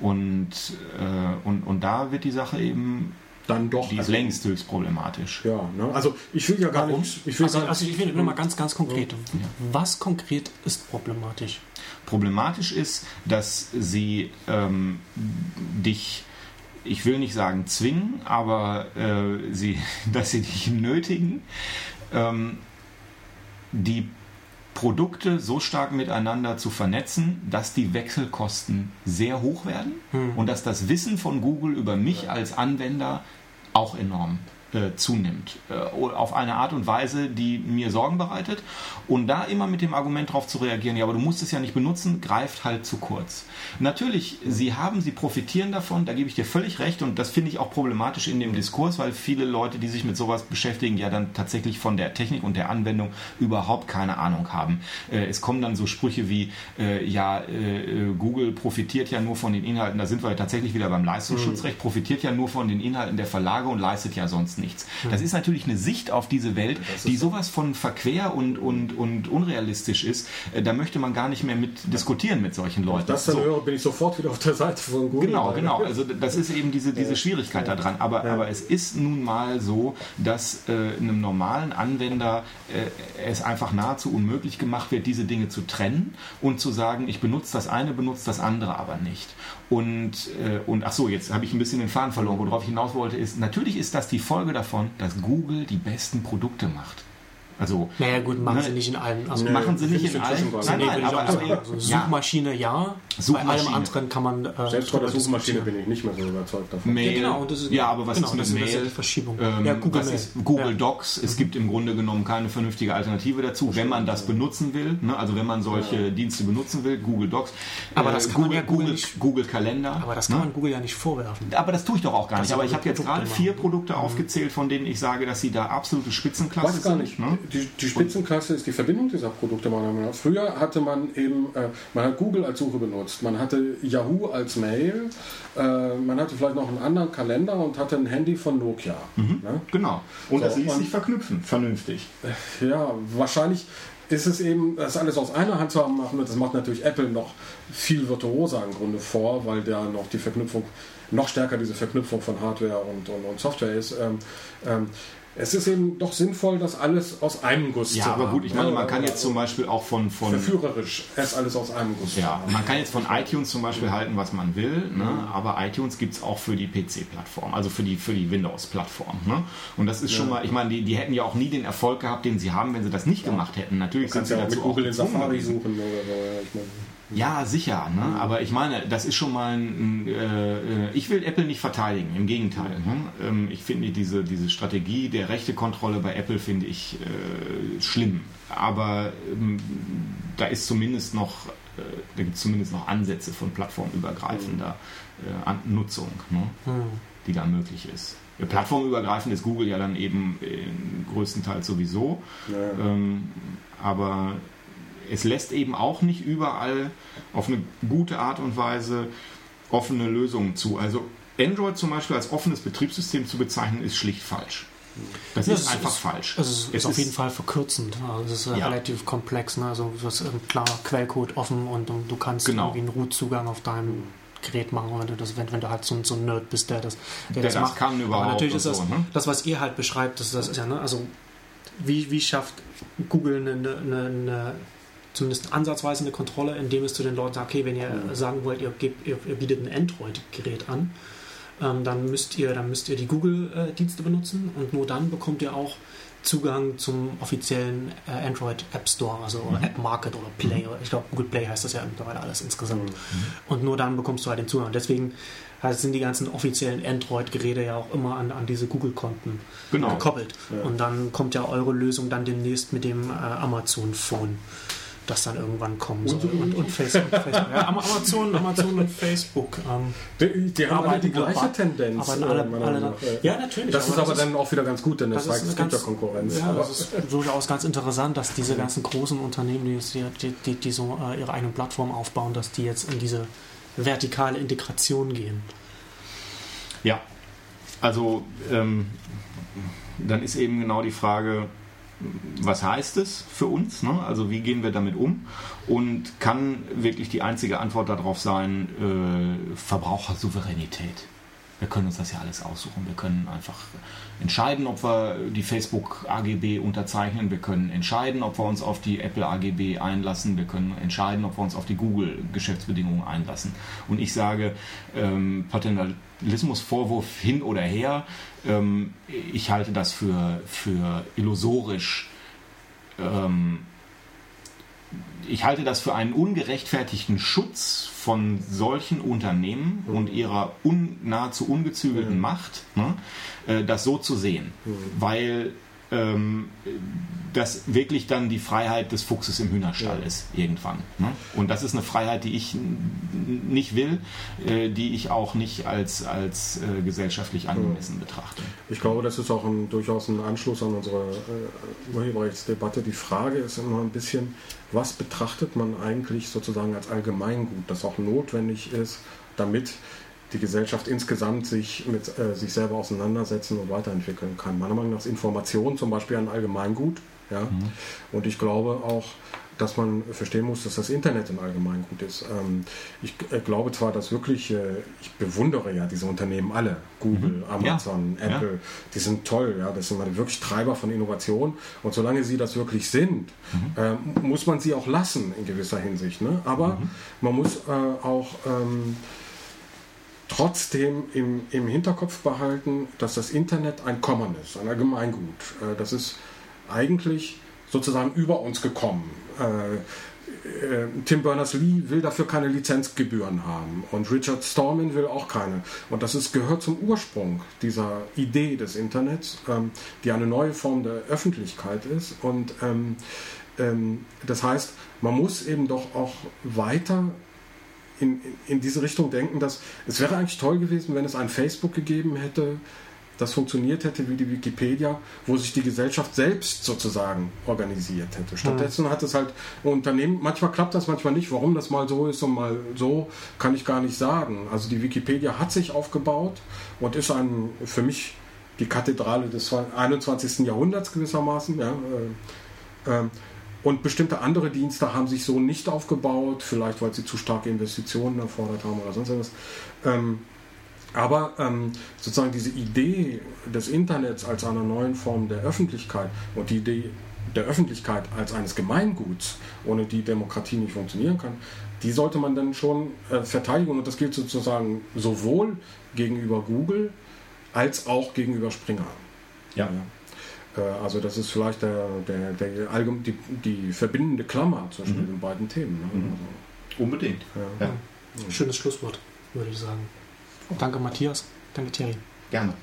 Und, äh, und, und da wird die Sache eben, Dann doch. die ist also- längst höchst problematisch. Ja, ne? also ich will ja gar Warum? nicht. Ich will Also, gar also ich will nur mal ganz, ganz konkret. Was konkret ist problematisch? Problematisch ist, dass sie ähm, dich, ich will nicht sagen zwingen, aber äh, sie, (laughs) dass sie dich nötigen, ähm, die Produkte so stark miteinander zu vernetzen, dass die Wechselkosten sehr hoch werden und dass das Wissen von Google über mich als Anwender auch enorm äh, zunimmt. Äh, auf eine Art und Weise, die mir Sorgen bereitet. Und da immer mit dem Argument darauf zu reagieren, ja, aber du musst es ja nicht benutzen, greift halt zu kurz. Natürlich, sie haben, sie profitieren davon, da gebe ich dir völlig recht und das finde ich auch problematisch in dem Diskurs, weil viele Leute, die sich mit sowas beschäftigen, ja dann tatsächlich von der Technik und der Anwendung überhaupt keine Ahnung haben. Äh, es kommen dann so Sprüche wie, ja, Google profitiert ja nur von den Inhalten, da sind wir ja tatsächlich wieder beim Leistungsschutzrecht, mhm. profitiert ja nur von den Inhalten der Verlage und leistet ja sonst nichts. Mhm. Das ist natürlich eine Sicht auf diese Welt, die sowas von verquer und, und, und unrealistisch ist. Da möchte man gar nicht mehr mit diskutieren mit solchen Leuten. Das dann so. höre, bin ich sofort wieder auf der Seite von Google. Genau, genau. (laughs) Also das ist eben diese, diese Schwierigkeit daran. Aber, ja. aber es ist nun mal so, dass äh, einem normalen Anwender äh, es einfach nahezu unmöglich gemacht wird, diese Dinge zu trennen und zu sagen, ich benutze das eine, benutze das andere aber nicht. Und, äh, und ach so, jetzt habe ich ein bisschen den Faden verloren. Worauf ich hinaus wollte, ist, natürlich ist das die Folge davon, dass Google die besten Produkte macht. Also, naja, gut, machen ne, sie nicht in allen. Also, nee, machen sie nicht in allen. Nein, nein, nein, aber, aber, also Suchmaschine ja. Suchmaschine. Bei allem anderen kann man. Äh, Selbst bei der Suchmaschine bin ich nicht mehr so überzeugt davon. Mail, ja, genau, das ist, ja, aber was genau, ist eine Mail? Ist Verschiebung. Ähm, ja, Google, ist Google Docs. Es mhm. gibt im Grunde genommen keine vernünftige Alternative dazu, wenn man das benutzen will. Ne? Also wenn man solche ja. Dienste benutzen will, Google Docs. Aber das äh, kann Google, man ja Google, nicht, Google Kalender. Aber das kann ne? man Google ja nicht vorwerfen. Aber das tue ich doch auch gar nicht. Aber ich habe jetzt gerade vier Produkte mhm. aufgezählt, von denen ich sage, dass sie da absolute Spitzenklasse sind. Gar nicht. Ne? Die Spitzenklasse Klasse ist die Verbindung dieser Produkte meiner Meinung nach. Früher hatte man eben, äh, man hat Google als Suche benutzt, man hatte Yahoo als Mail, äh, man hatte vielleicht noch einen anderen Kalender und hatte ein Handy von Nokia. Mhm, ne? Genau. Und so, das ließ sich verknüpfen, vernünftig. Ja, wahrscheinlich ist es eben, das alles aus einer Hand zu haben machen, das macht natürlich Apple noch viel virtuoser im Grunde vor, weil da noch die Verknüpfung, noch stärker diese Verknüpfung von Hardware und, und, und Software ist. Ähm, ähm, es ist eben doch sinnvoll, das alles aus einem Guss ja, zu haben. Ja, aber gut, ich meine, man kann jetzt zum Beispiel auch von... von Verführerisch, es alles aus einem Guss Ja, man kann jetzt von iTunes zum Beispiel halten, was man will, ne? Aber iTunes gibt es auch für die PC-Plattform, also für die, für die Windows-Plattform. Ne? Und das ist schon ja. mal, ich meine, die, die hätten ja auch nie den Erfolg gehabt, den sie haben, wenn sie das nicht ja. gemacht hätten. Natürlich sind sie ja dazu mit Google auch in Safari suchen oder so. Ja, ich meine. Ja, sicher. Ne? Mhm. Aber ich meine, das ist schon mal ein. Äh, ich will Apple nicht verteidigen, im Gegenteil. Ne? Ähm, ich finde diese, diese Strategie der Rechtekontrolle bei Apple finde ich äh, schlimm. Aber ähm, da ist zumindest noch, äh, da gibt es zumindest noch Ansätze von plattformübergreifender äh, Nutzung, ne? mhm. die da möglich ist. Plattformübergreifend ist Google ja dann eben größtenteils sowieso. Ja. Ähm, aber es lässt eben auch nicht überall auf eine gute Art und Weise offene Lösungen zu. Also Android zum Beispiel als offenes Betriebssystem zu bezeichnen, ist schlicht falsch. Das ja, ist einfach ist, falsch. Also es ist, es auf jeden Fall verkürzend. Also es ist ja. relativ komplex. Ne? Also du hast klar Quellcode offen und, und du kannst genau. irgendwie einen Root-Zugang auf deinem Gerät machen, wenn du, das, wenn, wenn du halt so, so ein Nerd bist, der das, der, der das, macht. kann überhaupt. Aber natürlich ist das, so, ne? das, was ihr halt beschreibt, das, das ist ja, ne? also wie, wie schafft Google eine, eine, eine zumindest ansatzweise eine Kontrolle, indem es zu den Leuten sagt, okay, wenn ihr mhm. sagen wollt, ihr, gebt, ihr, ihr bietet ein Android-Gerät an, ähm, dann müsst ihr, dann müsst ihr die Google-Dienste benutzen und nur dann bekommt ihr auch Zugang zum offiziellen äh, Android App Store, also mhm. App Market oder Play. Mhm. Ich glaube, Google Play heißt das ja mittlerweile alles insgesamt. Mhm. Und nur dann bekommst du halt den Zugang. Und deswegen also sind die ganzen offiziellen Android-Geräte ja auch immer an, an diese Google-Konten genau. gekoppelt. Ja. Und dann kommt ja eure Lösung dann demnächst mit dem äh, Amazon-Phone das dann irgendwann kommen soll. Und, und, Facebook. Facebook. Ja, Amazon, Amazon und Facebook. Ähm, die, die haben alle die gleiche Tendenz. Aber alle, äh, alle, ja, natürlich. Das ist aber, das dann auch wieder ganz gut, denn das, das zeigt, es gibt ja Konkurrenz. Ja, das ist durchaus ganz interessant, dass diese ganzen großen Unternehmen, die, die, die, die so äh, ihre eigene Plattform aufbauen, dass die jetzt in diese vertikale Integration gehen. Ja, also ähm, dann ist eben genau die Frage, was heißt es für uns? Ne? Also wie gehen wir damit um? Und kann wirklich die einzige Antwort darauf sein, äh, Verbrauchersouveränität? Wir können uns das ja alles aussuchen. Wir können einfach entscheiden, ob wir die Facebook AGB unterzeichnen. Wir können entscheiden, ob wir uns auf die Apple AGB einlassen. Wir können entscheiden, ob wir uns auf die Google Geschäftsbedingungen einlassen. Und ich sage, ähm, Paternalismusvorwurf hin oder her, ähm, ich halte das für, für illusorisch. Ähm, ich halte das für einen ungerechtfertigten Schutz von solchen Unternehmen mhm. und ihrer un, nahezu ungezügelten mhm. Macht, ne, äh, das so zu sehen. Mhm. Weil ähm, das wirklich dann die Freiheit des Fuchses im Hühnerstall ja. ist, irgendwann. Ne? Und das ist eine Freiheit, die ich nicht will, äh, die ich auch nicht als, als äh, gesellschaftlich angemessen ja. betrachte. Ich glaube, das ist auch ein, durchaus ein Anschluss an unsere äh, Urheberrechtsdebatte. Die Frage ist immer ein bisschen, was betrachtet man eigentlich sozusagen als Allgemeingut, das auch notwendig ist, damit die Gesellschaft insgesamt sich mit äh, sich selber auseinandersetzen und weiterentwickeln kann. Meiner Meinung nach ist Information zum Beispiel ein Allgemeingut. Ja? Mhm. Und ich glaube auch, dass man verstehen muss, dass das Internet ein Allgemeingut ist. Ähm, ich äh, glaube zwar, dass wirklich, äh, ich bewundere ja diese Unternehmen alle, Google, mhm. Amazon, ja. Apple, die sind toll, ja, das sind wirklich Treiber von Innovation und solange sie das wirklich sind, mhm. äh, muss man sie auch lassen in gewisser Hinsicht. Ne? Aber mhm. man muss äh, auch ähm, trotzdem im, im Hinterkopf behalten, dass das Internet ein Common ist, ein Allgemeingut. Äh, das ist eigentlich sozusagen über uns gekommen. Äh, äh, Tim Berners-Lee will dafür keine Lizenzgebühren haben und Richard Stallman will auch keine. Und das ist, gehört zum Ursprung dieser Idee des Internets, ähm, die eine neue Form der Öffentlichkeit ist. Und ähm, ähm, das heißt, man muss eben doch auch weiter in, in diese Richtung denken, dass es wäre eigentlich toll gewesen, wenn es ein Facebook gegeben hätte, das funktioniert hätte wie die Wikipedia, wo sich die Gesellschaft selbst sozusagen organisiert hätte. Stattdessen hat es halt Unternehmen, manchmal klappt das, manchmal nicht. Warum das mal so ist und mal so, kann ich gar nicht sagen. Also die Wikipedia hat sich aufgebaut und ist ein, für mich die Kathedrale des 21. Jahrhunderts gewissermaßen. Ja, äh, äh, und bestimmte andere Dienste haben sich so nicht aufgebaut, vielleicht weil sie zu starke Investitionen erfordert haben oder sonst was. Ähm, aber ähm, sozusagen diese Idee des Internets als einer neuen Form der Öffentlichkeit und die Idee der Öffentlichkeit als eines Gemeinguts, ohne die Demokratie nicht funktionieren kann, die sollte man dann schon äh, verteidigen. Und das gilt sozusagen sowohl gegenüber Google als auch gegenüber Springer. ja. ja. Äh, also das ist vielleicht der, der, der allgemein, die, die verbindende Klammer zwischen mhm. den beiden Themen. Ne? Mhm. Also, Unbedingt. Ja. Ja. Schönes Schlusswort, würde ich sagen. Danke Matthias, danke Thierry. Gerne.